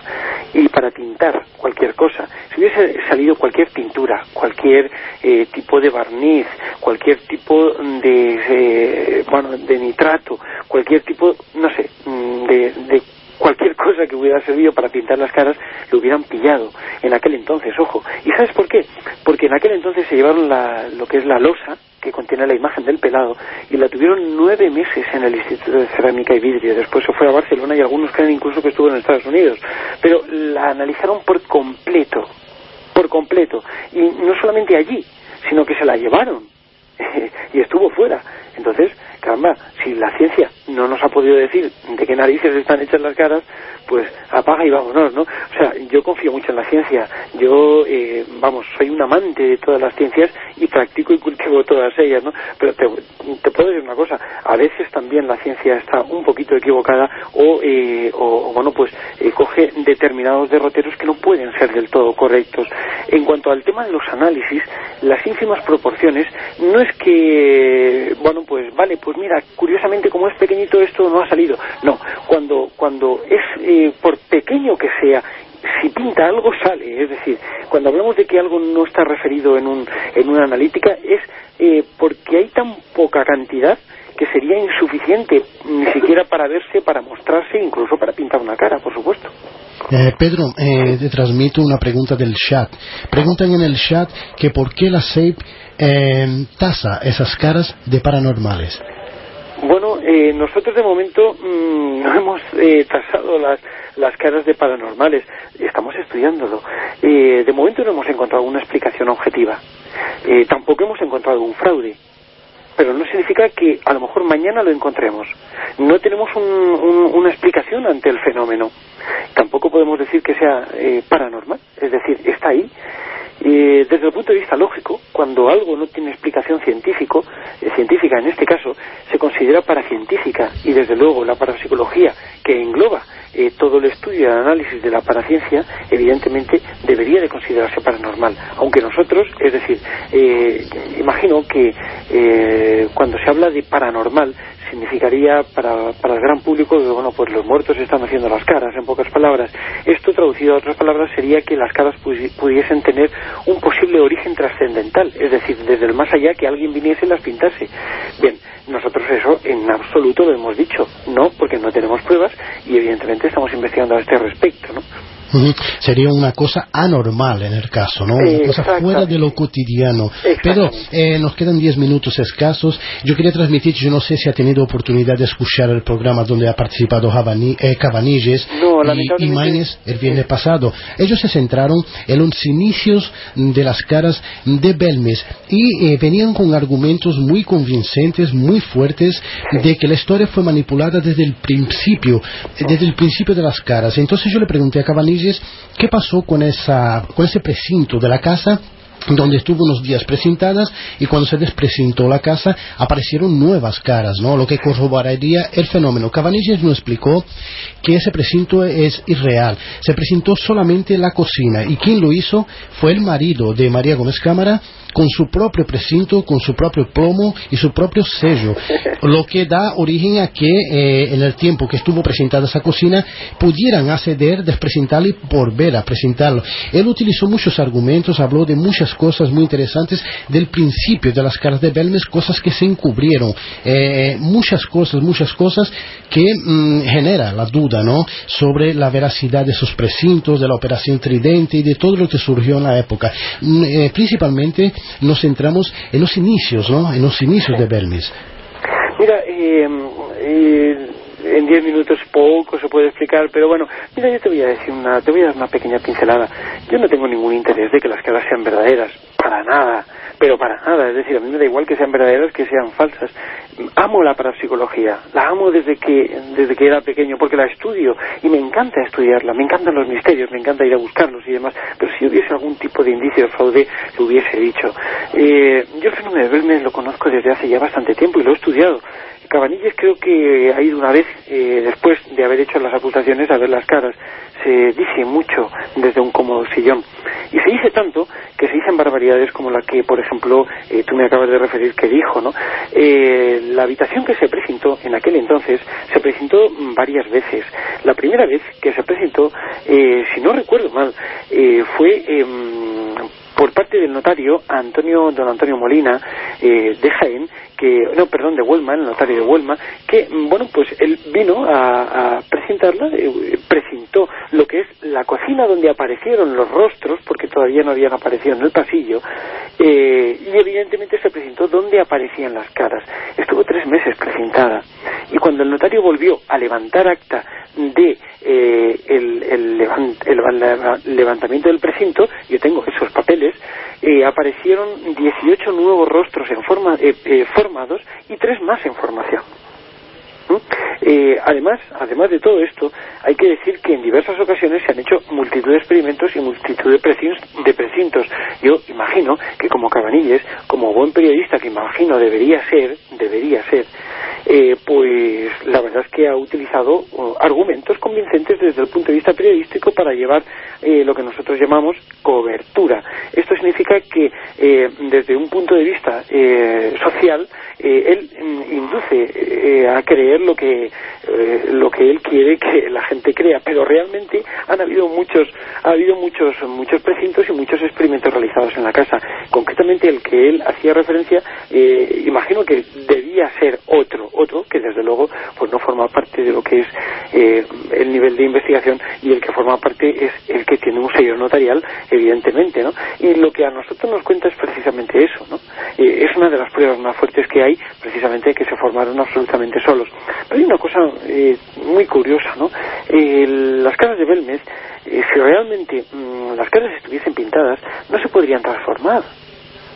y para tintar cualquier cosa si hubiese salido cualquier pintura cualquier eh, tipo de barniz cualquier tipo de eh, bueno de nitrato cualquier tipo no sé mm, de, de cualquier cosa que hubiera servido para pintar las caras lo hubieran pillado en aquel entonces, ojo. ¿Y sabes por qué? Porque en aquel entonces se llevaron la, lo que es la losa, que contiene la imagen del pelado, y la tuvieron nueve meses en el Instituto de Cerámica y Vidrio. Después se fue a Barcelona y algunos creen incluso que estuvo en Estados Unidos. Pero la analizaron por completo, por completo. Y no solamente allí, sino que se la llevaron y estuvo fuera. Entonces, caramba, si la ciencia no nos ha podido decir de qué narices están hechas las caras, pues apaga y vámonos, ¿no? O sea, yo confío mucho en la ciencia. Yo, eh, vamos, soy un amante de todas las ciencias y practico y cultivo todas ellas, ¿no? Pero te, puedo decir una cosa, a veces también la ciencia está un poquito equivocada o, eh, o, bueno, pues eh, coge determinados derroteros que no pueden ser del todo correctos. En cuanto al tema de los análisis, las ínfimas proporciones no es que, bueno, pues vale, pues mira, curiosamente como es pequeñito esto no ha salido. No, cuando, cuando es eh, por pequeño que sea, si pinta algo sale, es decir, cuando hablamos de que algo no está referido en, un, en una analítica es eh, porque hay tan poca cantidad que sería insuficiente ni siquiera para verse, para mostrarse, incluso para pintar una cara, por supuesto. Eh, Pedro, eh, te transmito una pregunta del chat. Preguntan en el chat que por qué la SAPE eh, tasa esas caras de paranormales. Bueno, eh, nosotros de momento mm, no hemos eh, tasado las, las caras de paranormales, estamos estudiándolo. Eh, de momento no hemos encontrado una explicación objetiva. tampoco hemos encontrado un fraude pero no significa que a lo mejor mañana lo encontremos. No tenemos una explicación ante el fenómeno. Tampoco podemos decir que sea paranormal, es decir, está ahí desde el punto de vista lógico, cuando algo no tiene explicación científico, eh, científica en este caso, se considera paracientífica y desde luego la parapsicología que engloba eh, todo el estudio y el análisis de la paraciencia, evidentemente debería de considerarse paranormal. Aunque nosotros, es decir, eh, imagino que cuando se habla de paranormal significaría para, para el gran público que bueno pues los muertos están haciendo las caras en pocas palabras. Esto traducido a otras palabras sería que las caras pudiesen tener un posible origen trascendental es decir desde el más allá que alguien viniese y las pintase. Bien nosotros eso en absoluto lo hemos dicho no porque no tenemos pruebas y evidentemente estamos investigando a este respecto no Sería una cosa anormal en el caso, ¿no? Una cosa fuera de lo cotidiano. Pero eh, nos quedan diez minutos escasos. Yo quería transmitir, yo no sé si ha tenido oportunidad de escuchar el programa donde ha participado eh, Cabanilles y, y el viernes pasado. Ellos se centraron en los inicios de las caras de Belmes y eh, venían con argumentos muy convincentes, muy fuertes, de que la historia fue manipulada desde el principio, desde el principio de las caras. Entonces yo le pregunté a Cabanilles ¿qué pasó con, esa, con ese precinto de la casa donde estuvo unos días presentadas y cuando se despresentó la casa aparecieron nuevas caras, ¿no? Lo que corroboraría el fenómeno. Cabanillas nos explicó que ese precinto es irreal. Se presentó solamente la cocina y quien lo hizo fue el marido de María Gómez Cámara con su propio precinto, con su propio plomo y su propio sello, lo que da origen a que eh, en el tiempo que estuvo presentada esa cocina pudieran acceder, despresentarlo y volver a presentarlo. Él utilizó muchos argumentos, habló de muchas cosas muy interesantes del principio de las caras de Belmes, cosas que se encubrieron, eh, muchas cosas, muchas cosas que mm, genera la duda, ¿no? Sobre la veracidad de esos precintos, de la operación Tridente y de todo lo que surgió en la época. Mm, eh, principalmente nos centramos en los inicios, ¿no? En los inicios de Belmis. Mira, eh, eh, en diez minutos poco se puede explicar, pero bueno, mira, yo te voy a decir una, te voy a dar una pequeña pincelada. Yo no tengo ningún interés de que las caras sean verdaderas, para nada, pero para nada. Es decir, a mí me da igual que sean verdaderas que sean falsas. Amo la parapsicología, la amo desde que desde que era pequeño porque la estudio y me encanta estudiarla, me encantan los misterios, me encanta ir a buscarlos y demás. Pero si hubiese algún tipo de indicio de fraude, lo hubiese dicho. Eh, yo el fenómeno de Belmes lo conozco desde hace ya bastante tiempo y lo he estudiado. Cabanilles creo que ha ido una vez, eh, después de haber hecho las acusaciones, a ver las caras. Se dice mucho desde un cómodo sillón. Y se dice tanto que se dicen barbaridades como la que, por ejemplo, eh, tú me acabas de referir que dijo, ¿no? Eh, la habitación que se presentó en aquel entonces se presentó varias veces. La primera vez que se presentó, si no recuerdo mal, fue em, por parte del notario Antonio don Antonio Molina de Jaén que, no, perdón, de Huelma, el notario de Huelma, que, bueno, pues él vino a, presentarla, eh, presentó lo que es la cocina donde aparecieron los rostros, porque todavía no habían aparecido en el pasillo, eh, y evidentemente se presentó donde aparecían las caras. Estuvo tres meses presentada, y cuando el notario volvió a levantar acta de eh, el, el, levantamiento del precinto, yo tengo esos papeles, eh, aparecieron 18 nuevos rostros en forma, eh, eh, formados y tres más en formación. Además, además de todo esto, hay que decir que en diversas ocasiones se han hecho multitud de experimentos y multitud de, de precintos. Yo imagino que como Cabanilles, como buen periodista que imagino debería ser, debería ser, eh, pues la verdad es que ha utilizado argumentos convincentes desde el punto de vista periodístico para llevar eh, lo que nosotros llamamos cobertura. Esto significa que eh, desde un punto de vista social él mm, induce a creer lo que lo que él quiere que la gente crea, pero realmente han habido muchos ha habido muchos muchos precintos y muchos experimentos realizados en la casa. Concretamente el que él hacía referencia, imagino que debía ser otro otro que desde luego pues no forma parte de lo que es eh, el nivel de investigación y el que forma parte es el que tiene un sello notarial evidentemente ¿no? y lo que a nosotros nos cuenta es precisamente eso ¿no? Eh, es una de las pruebas más fuertes que hay precisamente que se formaron absolutamente solos pero hay una cosa eh, muy curiosa ¿no? las caras de Belmez si realmente mm, las caras estuviesen pintadas no se podrían transformar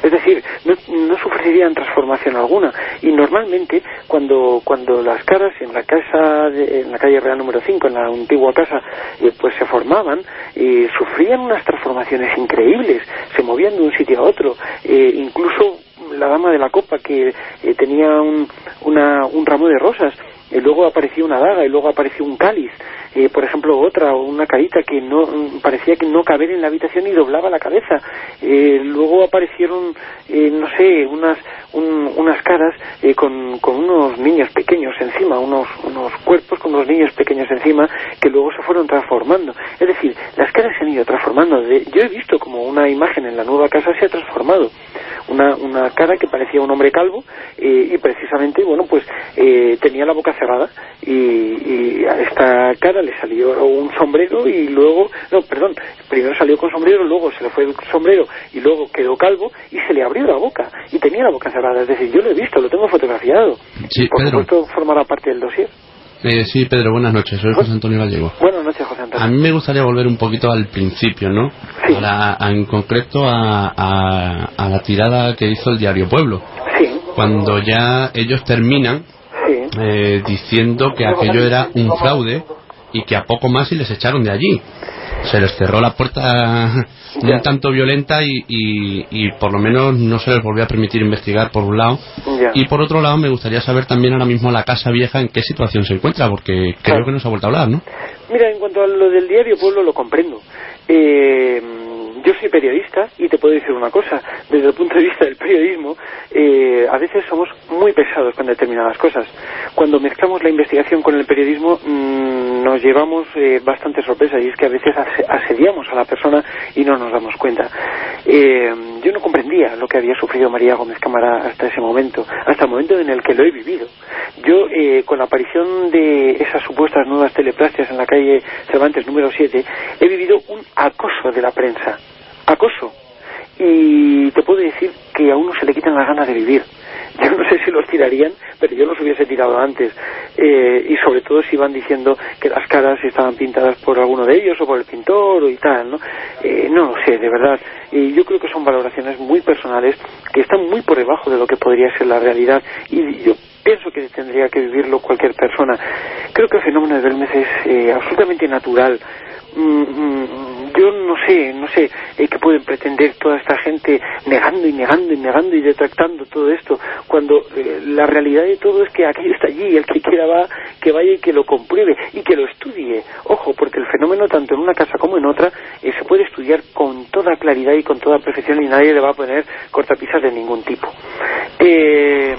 es decir, no, sufrirían transformación alguna. Y normalmente, cuando, cuando las caras en la casa, en la calle Real número 5, en la antigua casa, eh, pues se formaban, eh, sufrían unas transformaciones increíbles, se movían de un sitio a otro, eh, incluso la dama de la copa que tenía un, un ramo de rosas, y luego aparecía una daga y luego apareció un cáliz eh, por ejemplo otra una carita que no parecía que no caber en la habitación y doblaba la cabeza. Eh, luego aparecieron eh, no sé unas unas caras con, con unos niños pequeños encima unos unos cuerpos con unos niños pequeños encima que luego se fueron transformando. Es decir las caras se han ido transformando. Yo he visto como una imagen en la nueva casa se ha transformado. Una, una cara que parecía un hombre calvo y precisamente bueno pues tenía la boca cerrada y, a esta cara le salió un sombrero y luego, no, perdón, primero salió con sombrero, luego se le fue el sombrero y luego quedó calvo y se le abrió la boca y tenía la boca cerrada. Es decir, yo lo he visto, lo tengo fotografiado. Sí, Por Pedro. supuesto, formará parte del dossier. Eh, sí, Pedro, buenas noches. Soy José Antonio Gallego. Buenas noches, José Antonio. A mí me gustaría volver un poquito al principio, ¿no? Sí. en concreto a, a, la tirada que hizo el diario Pueblo. Sí. Cuando ya ellos terminan eh, diciendo que aquello era un fraude y que a poco más y les echaron de allí. se les cerró la puerta un tanto violenta y, y, por lo menos no se les volvió a permitir investigar por un lado. Y por otro lado me gustaría saber también ahora mismo la Casa Vieja en qué situación se encuentra, porque creo que no se ha vuelto a hablar, ¿no? Mira, en cuanto a lo del diario Pueblo lo comprendo. Eh, yo soy periodista y te puedo decir una cosa, desde el punto de vista del periodismo, eh, a veces somos muy pesados con determinadas cosas. Cuando mezclamos la investigación con el periodismo mmm, nos llevamos eh, bastante sorpresa y es que a veces asediamos a la persona y no nos damos cuenta. Eh, yo no comprendía lo que había sufrido María Gómez Cámara hasta ese momento, hasta el momento en el que lo he vivido. Yo, eh, con la aparición de esas supuestas nuevas teleplastias en la calle Cervantes número 7, he vivido un acoso de la prensa Y te puedo decir que a uno se le quitan las ganas de vivir. Yo no sé si los tirarían, pero yo los hubiese tirado antes. Eh, y sobre todo si iban diciendo que las caras estaban pintadas por alguno de ellos o por el pintor y tal, ¿no? Eh, no lo sé, de verdad. Y yo creo que son valoraciones muy personales que están muy por debajo de lo que podría ser la realidad. Y yo pienso que tendría que vivirlo cualquier persona. Creo que el fenómeno de Belmez es eh, absolutamente natural. Mm, mm, yo no sé, no sé eh, qué pueden pretender toda esta gente negando y negando y negando y detractando todo esto, cuando eh, la realidad de todo es que aquello está allí, el que quiera va, que vaya y que lo compruebe y que lo estudie. Ojo, porque el fenómeno tanto en una casa como en otra eh, se puede estudiar con toda claridad y con toda perfección y nadie le va a poner cortapisas de ningún tipo. Eh,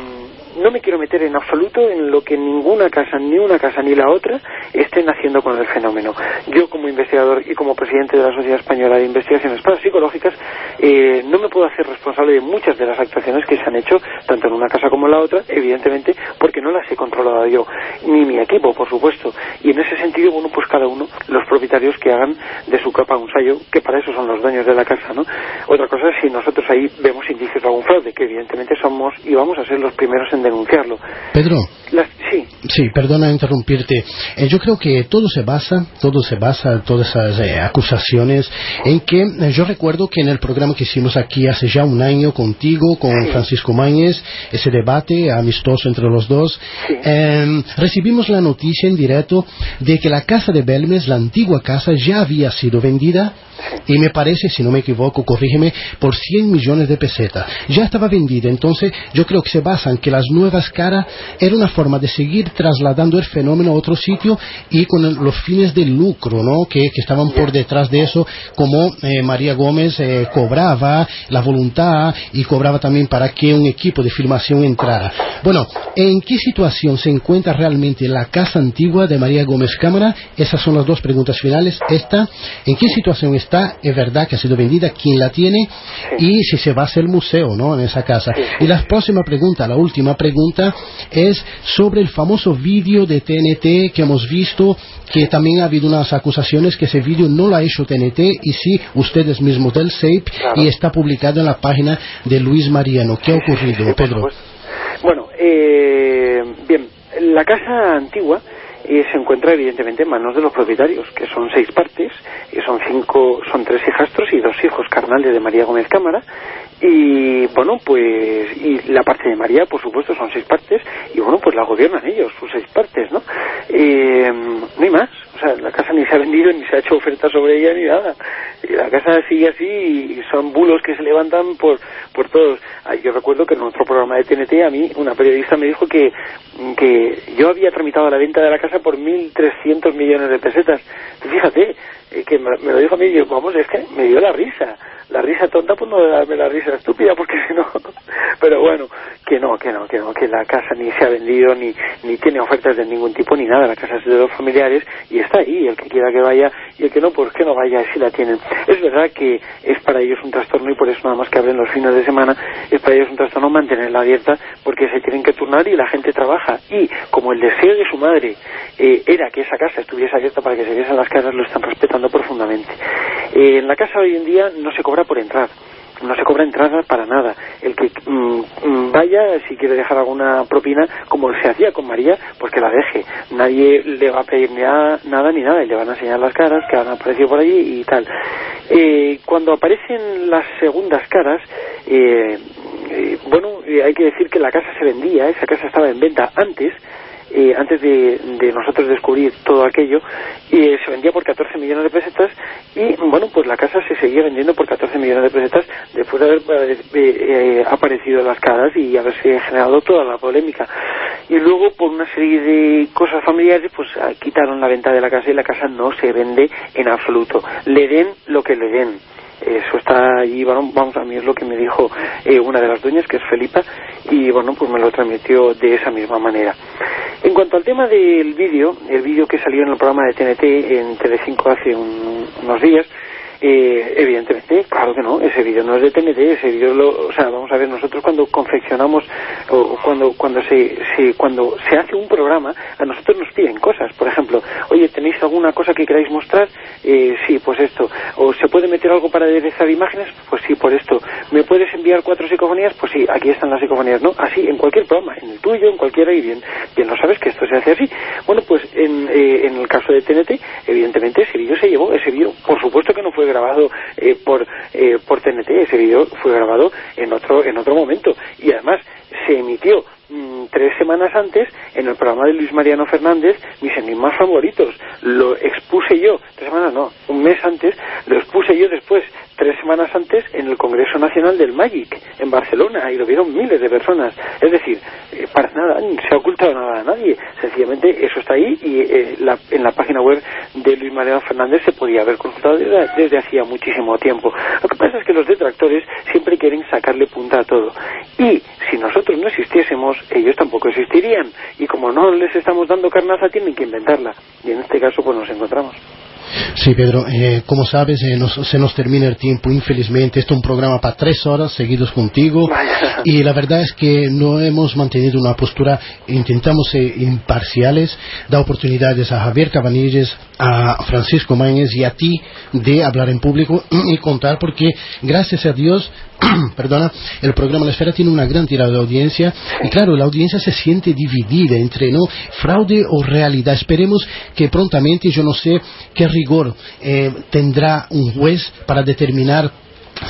no me quiero meter en absoluto en lo que ninguna casa, ni una casa ni la otra, estén haciendo con el fenómeno. Yo, como investigador y como presidente de la Sociedad Española de Investigaciones Parapsicológicas, eh, no me puedo hacer responsable de muchas de las actuaciones que se han hecho, tanto en una casa como en la otra, evidentemente, porque no las he controlado yo, ni mi equipo, por supuesto. Y en ese sentido, bueno, pues cada uno, los propietarios que hagan de su capa un sallo, que para eso son los dueños de la casa, ¿no? Otra cosa es si nosotros ahí vemos indicios de algún fraude, que evidentemente somos y vamos a ser los primeros en denunciarlo. Pedro. sí. Sí, perdona interrumpirte. Eh, yo creo que todo se basa, todo se basa, todas esas eh, acusaciones, en que eh, yo recuerdo que en el programa que hicimos aquí hace ya un año contigo, con Francisco Mañez, ese debate amistoso entre los dos, em, recibimos la noticia en directo de que la casa de Belmes, la antigua casa, ya había sido vendida y me parece, si no me equivoco, corrígeme, por 100 millones de pesetas. Ya estaba vendida, entonces yo creo que se basa en que las nuevas caras era una forma de seguir trasladando el fenómeno a otro sitio y con los fines de lucro, ¿no? Que, estaban por detrás de eso, como eh, María Gómez eh, cobraba la voluntad y cobraba también para que un equipo de filmación entrara. Bueno, ¿en qué situación se encuentra realmente la casa antigua de María Gómez Cámara? Esas son las dos preguntas finales. Esta, ¿en qué situación está? es verdad que ha sido vendida, quién la tiene y si se va a hacer museo ¿no? en esa casa. Y la próxima pregunta, la última pregunta, es sobre el famoso vídeo de TNT que hemos visto, que también ha habido unas acusaciones que ese vídeo no lo ha hecho TNT y sí ustedes mismos del SAPE y está publicado en la página de Luis Mariano. ¿Qué ha ocurrido, Pedro? Bueno, eh, bien, la casa antigua y se encuentra evidentemente en manos de los propietarios, que son seis partes, y son cinco, son tres hijastros y dos hijos carnales de María Gómez Cámara, y bueno, pues, y la parte de María, por supuesto, son seis partes, y bueno, pues la gobiernan ellos, sus seis partes, ¿no? Eh, no hay más, sea, la casa ni se ha vendido, ni se ha hecho oferta sobre ella, ni nada. Y la casa sigue así, y son bulos que se levantan por, por todos. Yo recuerdo que en nuestro programa de TNT, a mí, una periodista me dijo que, que yo había tramitado la venta de la casa por 1.300 millones de pesetas. Fíjate, eh, que me, lo dijo a mí y yo, vamos, es que me dio la risa la risa tonta pues no de darme la risa estúpida porque si no pero bueno que no que no que no que la casa ni se ha vendido ni ni tiene ofertas de ningún tipo ni nada. La casa es de los familiares y está ahí el que quiera que vaya y el que no pues que no vaya si la tienen es verdad que es para ellos un trastorno y por eso nada más que abren los fines de semana es para ellos un trastorno mantenerla abierta porque se tienen que turnar y la gente trabaja. Y como el deseo de su madre eh, era que esa casa estuviese abierta para que se viesen las casas lo están respetando profundamente. Eh, en la casa hoy en día no se cobra por entrar no se cobra entrada para nada. El que mm, mm, vaya, si quiere dejar alguna propina, como se hacía con María, pues que la deje. Nadie le va a pedir nada, nada ni nada, y le van a enseñar las caras que han aparecido por allí y tal. Eh, cuando aparecen las segundas caras, eh, eh, bueno, hay que decir que la casa se vendía, esa casa estaba en venta antes, eh, antes de, nosotros descubrir todo aquello, y se vendía por 14 millones de pesetas y, bueno, pues la casa se seguía vendiendo por 14 millones de pesetas después de haber eh, aparecido en las caras y haberse generado toda la polémica. Y luego, por una serie de cosas familiares, pues quitaron la venta de la casa y la casa no se vende en absoluto. Le den lo que le den eso está allí, vamos, a mí es lo que me dijo eh, una de las dueñas, que es Felipa, y bueno, pues me lo transmitió de esa misma manera. En cuanto al tema del vídeo, el vídeo que salió en el programa de TNT en Telecinco hace unos días, eh, evidentemente, claro que no, ese vídeo no es de TNT, ese vídeo lo, o sea, vamos a ver, nosotros cuando confeccionamos o cuando cuando se, cuando se hace un programa, a nosotros nos piden cosas, por ejemplo, oye, ¿tenéis alguna cosa que queráis mostrar? Eh, sí, pues esto, o ¿se puede meter algo para aderezar imágenes? Pues sí, por esto, ¿me puedes enviar cuatro psicofonías? Pues sí, aquí están las psicofonías, ¿no? Así, en cualquier programa, en el tuyo, en cualquiera, y bien, bien, ¿no sabes que esto se hace así? Bueno, pues en, eh, en el caso de TNT, evidentemente ese vídeo se llevó, ese vídeo, por supuesto que no fue grabado eh, por, eh, por TNT, ese vídeo fue grabado en otro, en otro momento y además se emitió mm, tres semanas antes en el programa de Luis Mariano Fernández mis enigmas favoritos lo expuse yo tres semanas no un mes antes lo expuse yo después tres semanas antes en el Congreso Nacional del Magic en Barcelona y lo vieron miles de personas. Es decir, para nada, se ha ocultado nada a nadie. Sencillamente eso está ahí y eh, en la página web de Luis Mariano Fernández se podía haber consultado desde, hacía muchísimo tiempo. Lo que pasa es que los detractores siempre quieren sacarle punta a todo. Y si nosotros no existiésemos, ellos tampoco existirían. Y como no les estamos dando carnaza, tienen que inventarla. Y en este caso, pues nos encontramos. Sí, Pedro, eh, como sabes, eh, se nos termina el tiempo, infelizmente. Este es un programa para tres horas seguidos contigo. Y la verdad es que no hemos mantenido una postura, intentamos ser imparciales, da oportunidades a Javier Cabanilles, a Francisco Mañez y a ti de hablar en público y contar, porque gracias a Dios perdona, el programa La Esfera tiene una gran tirada de audiencia y claro, la audiencia se siente dividida entre no fraude o realidad. Esperemos que prontamente, yo no sé qué rigor eh, tendrá un juez para determinar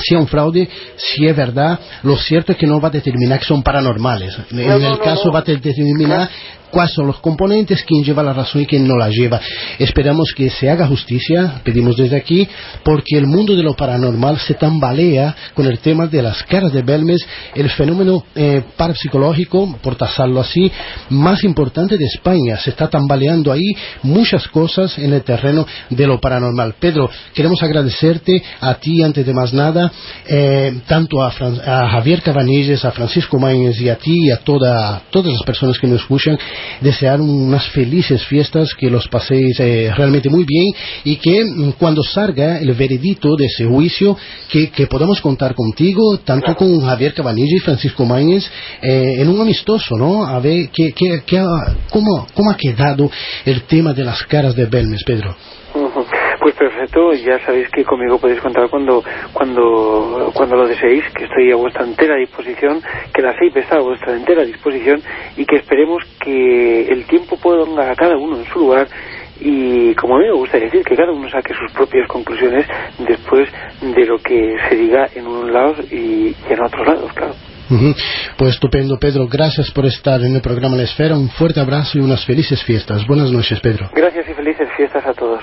si es un fraude, si es verdad, lo cierto es que no va a determinar que son paranormales. en el caso va a determinar cuáles son los componentes, quién lleva la razón y quién no la lleva. Esperamos que se haga justicia, pedimos desde aquí, porque el mundo de lo paranormal se tambalea con el tema de las caras de Belmes, el fenómeno eh, parapsicológico, por tasarlo así, más importante de España. Se está tambaleando ahí muchas cosas en el terreno de lo paranormal. Pedro, queremos agradecerte a ti, antes de más nada, eh, tanto a, Javier Cabanilles, a Francisco Maínez y a ti y a todas las personas que nos escuchan desear unas felices fiestas, que los paséis eh, realmente muy bien y que mm, cuando salga el veredicto de ese juicio, que, podamos contar contigo, tanto con Javier Cabanillo y Francisco Mañez, eh, en un amistoso, ¿no? A ver qué, cómo, cómo ha quedado el tema de las caras de Belmes, Pedro. Pues perfecto, ya sabéis que conmigo podéis contar cuando cuando cuando lo deseéis, que estoy a vuestra entera disposición, que la SEIP está a vuestra entera disposición y que esperemos que el tiempo ponga a cada uno en su lugar y como a mí me gusta decir, que cada uno saque sus propias conclusiones después de lo que se diga en un lado y, en otros lados, claro. Pues estupendo, Pedro. Gracias por estar en el programa La Esfera. Un fuerte abrazo y unas felices fiestas. Buenas noches, Pedro. Gracias y felices fiestas a todos.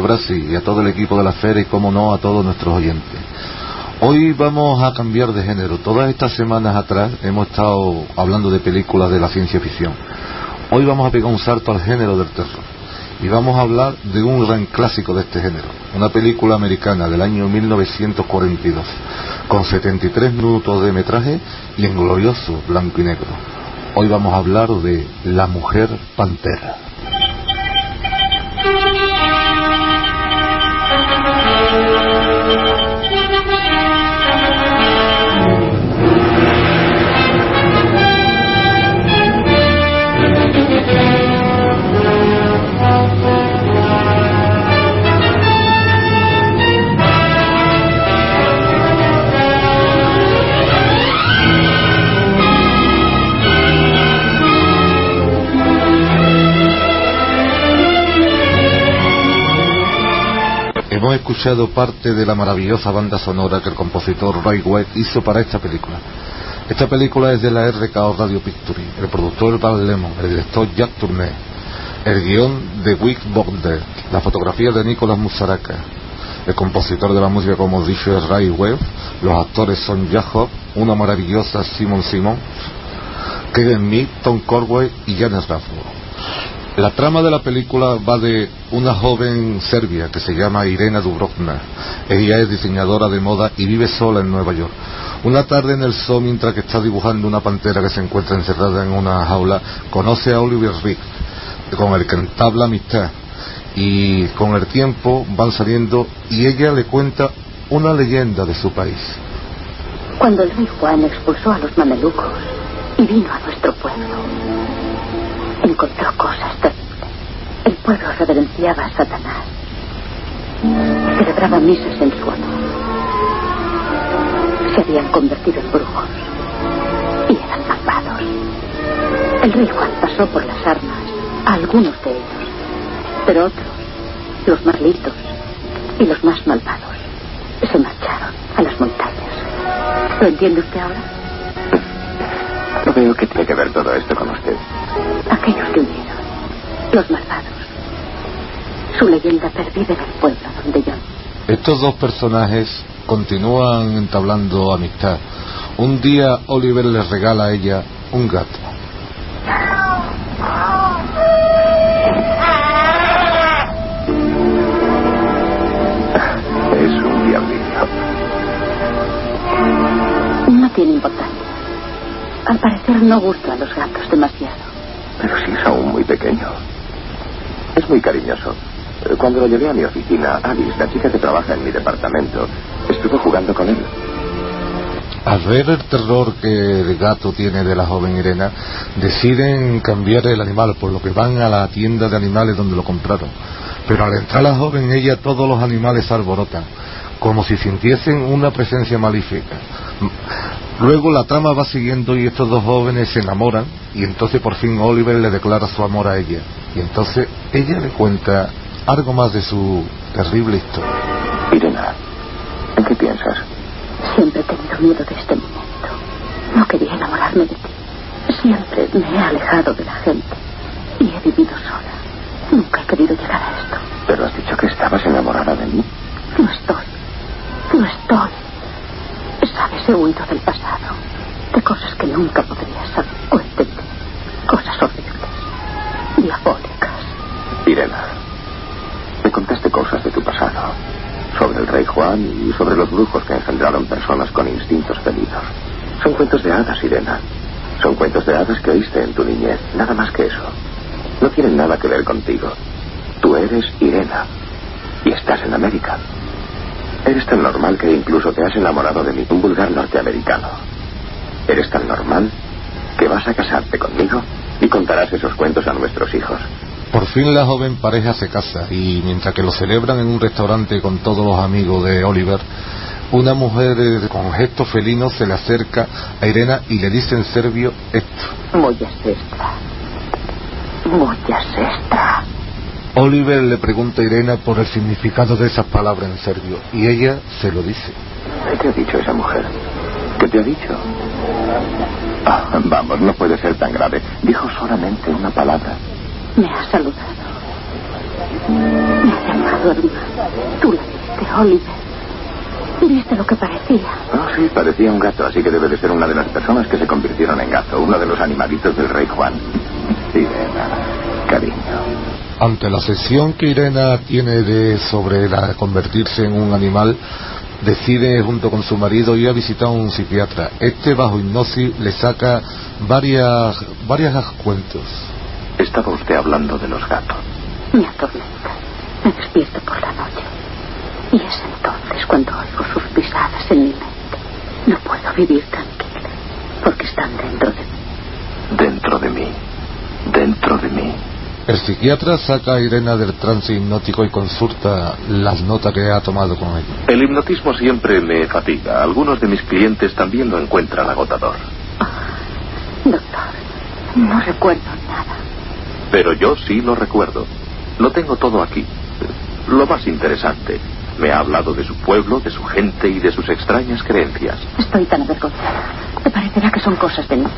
Brasil y a todo el equipo de la feria y, como no, a todos nuestros oyentes. Hoy vamos a cambiar de género. Todas estas semanas atrás hemos estado hablando de películas de la ciencia ficción. Hoy vamos a pegar un salto al género del terror. Y vamos a hablar de un gran clásico de este género, una película americana del año 1942, con 73 minutos de metraje y en glorioso blanco y negro. Hoy vamos a hablar de La Mujer Pantera. Escuchado parte de la maravillosa banda sonora que el compositor Ray White hizo para esta película. Esta película es de la RKO Radio Pictures, el productor Val Lemon, el director Jack Tourneur, el guion de Wick Bogder, la fotografía de Nicolas Musaraka, el compositor de la música como dice Ray Webb, los actores son Jack una maravillosa Simon Simon, Kevin Mead, Tom Corway y Janet Rafford. La trama de la película va de una joven serbia que se llama Irena Dubrovna. Ella es diseñadora de moda y vive sola en Nueva York. Una tarde en el zoo, mientras que está dibujando una pantera que se encuentra encerrada en una jaula, conoce a Oliver Rick, con el que entabla amistad. Y con el tiempo van saliendo y ella le cuenta una leyenda de su país. Cuando el rey Juan expulsó a los mamelucos y vino a nuestro pueblo, encontró cosas terribles. El pueblo reverenciaba a Satanás. Celebraba misas en su honor. Se habían convertido en brujos y eran malvados. El rey Juan pasó por las armas a algunos de ellos, pero otros, los más listos y los más malvados, se marcharon a las montañas. ¿Lo entiende usted ahora? Veo que tiene que ver todo esto con usted. Aquellos que huyeron, los malvados. Su leyenda pervive en el pueblo donde yo. Estos dos personajes continúan entablando amistad. Un día Oliver les regala a ella un gato. Es un diablito. No tiene importancia. Al parecer no gusta a los gatos demasiado. Pero sí es aún muy pequeño. Es muy cariñoso. Eh, cuando lo llevé a mi oficina, Alice, la chica que trabaja en mi departamento, estuvo jugando con él. Al ver el terror que el gato tiene de la joven Irena, deciden cambiar el animal, por lo que van a la tienda de animales donde lo compraron. Pero al entrar la joven, ella todos los animales se alborotan, como si sintiesen una presencia malífica. Luego la trama va siguiendo y estos dos jóvenes se enamoran y entonces por fin Oliver le declara su amor a ella. Y entonces ella le cuenta algo más de su terrible historia. Irena, ¿en qué piensas? Siempre he tenido miedo de este momento. No quería enamorarme de ti. Siempre me he alejado de la gente y he vivido sola. Nunca he querido llegar a esto. Pero has dicho que estabas enamorada de mí. No estoy. No estoy. Sabes, he huido del pasado. De cosas que nunca podría saber o. Cosas horribles. Diabólicas. Irena, me contaste cosas de tu pasado. Sobre el rey Juan y sobre los brujos que engendraron personas con instintos felinos. Son cuentos de hadas, Irena. Son cuentos de hadas que oíste en tu niñez. Nada más que eso. No tienen nada que ver contigo. Tú eres Irena. Y estás en América. Eres tan normal que incluso te has enamorado de mí, un vulgar norteamericano. Eres tan normal que vas a casarte conmigo y contarás esos cuentos a nuestros hijos. Por fin la joven pareja se casa y mientras que lo celebran en un restaurante con todos los amigos de Oliver, una mujer eh, con gestos felinos se le acerca a Irena y le dice en serbio esto. Moya sestra. Moya sestra. Oliver le pregunta a Irena por el significado de esas palabras en serbio y ella se lo dice. ¿Qué te ha dicho esa mujer? ¿Qué te ha dicho? Ah, vamos, no puede ser tan grave. Dijo solamente una palabra. Me ha saludado. Me ha llamado hermano. Tú la viste, Oliver. ¿Viste lo que parecía? Oh, sí, parecía un gato, así que debe de ser una de las personas que se convirtieron en gato, uno de los animalitos del rey Juan. Irena, cariño. Ante la sesión que Irena tiene de sobre la convertirse en un animal, decide junto con su marido ir a visitar a un psiquiatra. Este bajo hipnosis le saca varias varias cuentos. Estaba usted hablando de los gatos. Me atormenta. Me despierto por la noche. Y es entonces cuando oigo sus pisadas en mi mente. No puedo vivir tranquila, porque están dentro de mí. Dentro de mí. Dentro de mí. El psiquiatra saca a Irena del trance hipnótico y consulta las notas que ha tomado con ella. El hipnotismo siempre me fatiga. Algunos de mis clientes también lo encuentran agotador. Doctor, no recuerdo nada. Pero yo sí lo recuerdo. Lo tengo todo aquí. Lo más interesante. Me ha hablado de su pueblo, de su gente y de sus extrañas creencias. Estoy tan avergonzada. Te parecerá que son cosas de niños.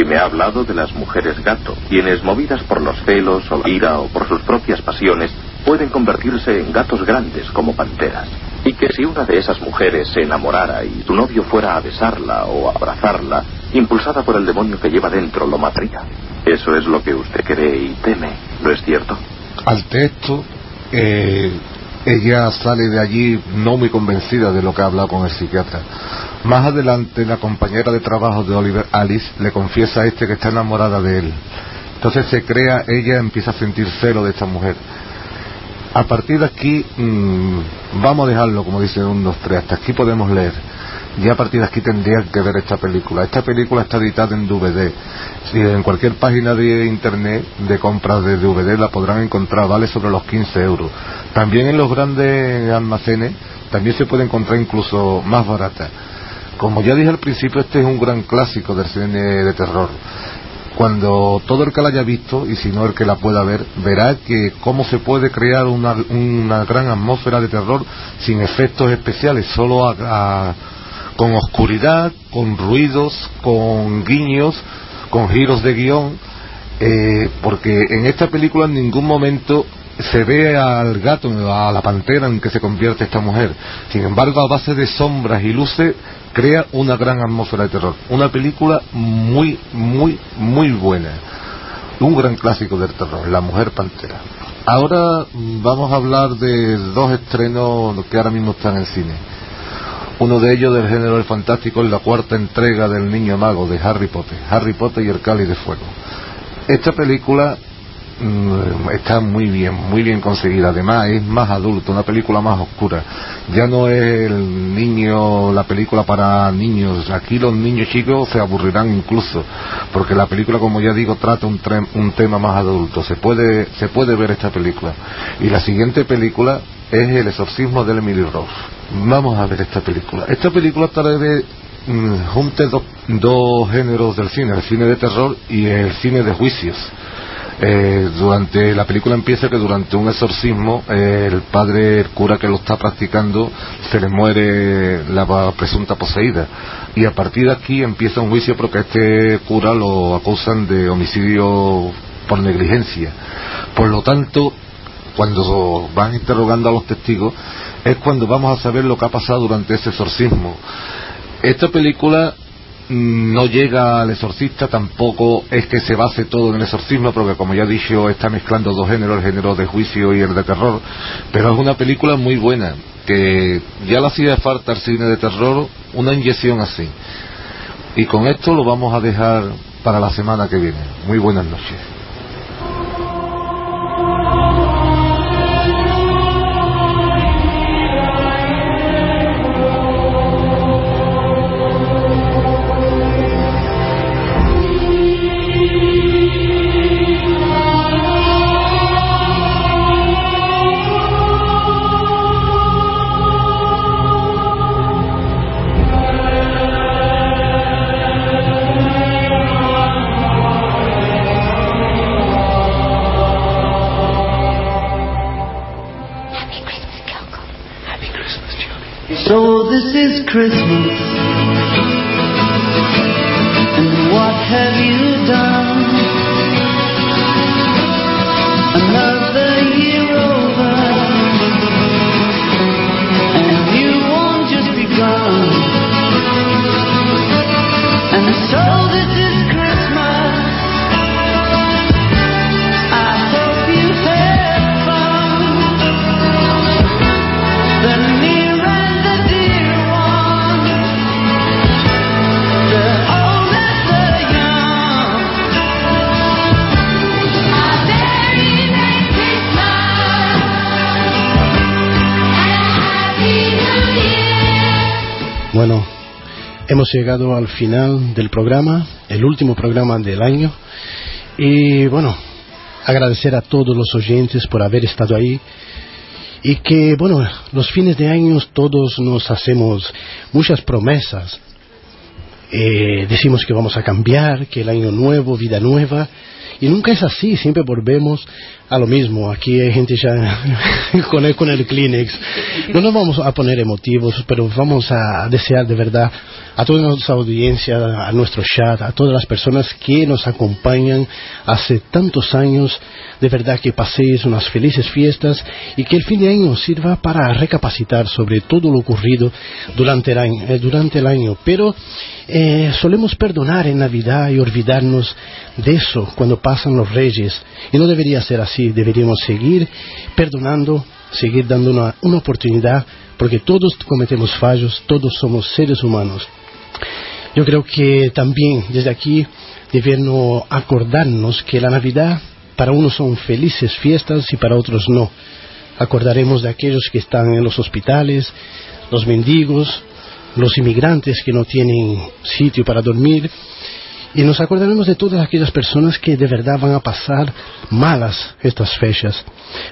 Y me ha hablado de las mujeres gato, quienes movidas por los celos o la ira o por sus propias pasiones, pueden convertirse en gatos grandes como panteras. Y que si una de esas mujeres se enamorara y tu novio fuera a besarla o a abrazarla, impulsada por el demonio que lleva dentro, lo mataría. Eso es lo que usted cree y teme, ¿no es cierto? Al texto, eh, ella sale de allí no muy convencida de lo que ha hablado con el psiquiatra. Más adelante, la compañera de trabajo de Oliver Alice le confiesa a este que está enamorada de él. Entonces se crea, ella empieza a sentir celo de esta mujer. A partir de aquí, mmm, vamos a dejarlo, como dice un, dos, tres, hasta aquí podemos leer. Ya a partir de aquí tendrían que ver esta película. Esta película está editada en DVD. Si en cualquier página de internet de compras de DVD la podrán encontrar, vale sobre los 15 euros. También en los grandes almacenes también se puede encontrar incluso más barata. Como ya dije al principio, este es un gran clásico del cine de terror. Cuando todo el que la haya visto, y si no el que la pueda ver, verá que cómo se puede crear una, gran atmósfera de terror sin efectos especiales, solo a, con oscuridad, con ruidos, con guiños, con giros de guion, eh, porque en esta película en ningún momento se ve al gato, a la pantera en que se convierte esta mujer. Sin embargo, a base de sombras y luces, crea una gran atmósfera de terror. Una película muy, muy, muy buena. Un gran clásico del terror, La Mujer Pantera. Ahora vamos a hablar de dos estrenos que ahora mismo están en cine. Uno de ellos del género del fantástico es la cuarta entrega del Niño Mago de Harry Potter, Harry Potter y el Cáliz de Fuego. Esta película está muy bien, muy bien conseguida. Además es más adulto, una película más oscura. Ya no es el niño, la película para niños. Aquí los niños chicos se aburrirán incluso, porque la película, como ya digo, trata un, un tema más adulto. Se puede, se puede ver esta película. Y la siguiente película es El exorcismo de Emily Rose. Vamos a ver esta película. Esta película trae mmm, junte dos, dos géneros del cine, el cine de terror y el cine de juicios. Eh, durante la película empieza que durante un exorcismo eh, el padre el cura que lo está practicando se le muere la presunta poseída. Y a partir de aquí empieza un juicio porque a este cura lo acusan de homicidio por negligencia. Por lo tanto cuando van interrogando a los testigos es cuando vamos a saber lo que ha pasado durante ese exorcismo. Esta película no llega al exorcista, tampoco es que se base todo en el exorcismo, porque como ya he dicho, está mezclando dos géneros, el género de juicio y el de terror, pero es una película muy buena, que ya le hacía falta al cine de terror una inyección así. Y con esto lo vamos a dejar para la semana que viene. Muy buenas noches. Christmas. Llegado al final del programa, el último programa del año. Y bueno, agradecer a todos los oyentes por haber estado ahí. Y que, bueno, los fines de año todos nos hacemos muchas promesas. Eh, decimos que vamos a cambiar, que el año nuevo, vida nueva. Y nunca es así, siempre volvemos a lo mismo. Aquí hay gente ya con el, con el Kleenex. No nos vamos a poner emotivos, pero vamos a desear de verdad a toda nuestra audiencia, a nuestro chat, a todas las personas que nos acompañan hace tantos años, de verdad que paséis unas felices fiestas y que el fin de año sirva para recapacitar sobre todo lo ocurrido durante el año. Eh, durante el año. Pero eh, solemos perdonar en Navidad y olvidarnos de eso cuando pasan los reyes. Y no debería ser así, deberíamos seguir perdonando, seguir dando una, una oportunidad, porque todos cometemos fallos, todos somos seres humanos. Yo creo que también desde aquí debemos acordarnos que la Navidad para unos son felices fiestas y para otros no. Acordaremos de aquellos que están en los hospitales, los mendigos, los inmigrantes que no tienen sitio para dormir, y nos acordaremos de todas aquellas personas que de verdad van a pasar malas estas fechas.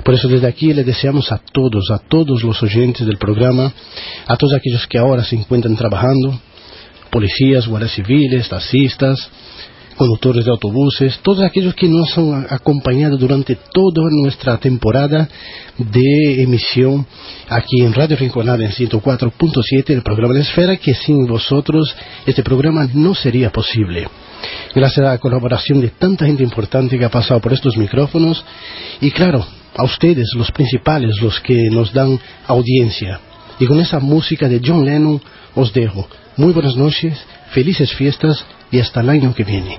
Por eso desde aquí le deseamos a todos, a todos los oyentes del programa, a todos aquellos que ahora se encuentran trabajando, policías, guardias civiles, taxistas, conductores de autobuses, todos aquellos que nos han acompañado durante toda nuestra temporada de emisión aquí en Radio Rinconada en 104.7, el programa de Esfera, que sin vosotros este programa no sería posible. Gracias a la colaboración de tanta gente importante que ha pasado por estos micrófonos y claro, a ustedes, los principales, los que nos dan audiencia. Y con esa música de John Lennon os dejo. Muy buenas noches, Felices fiestas y hasta el año que viene.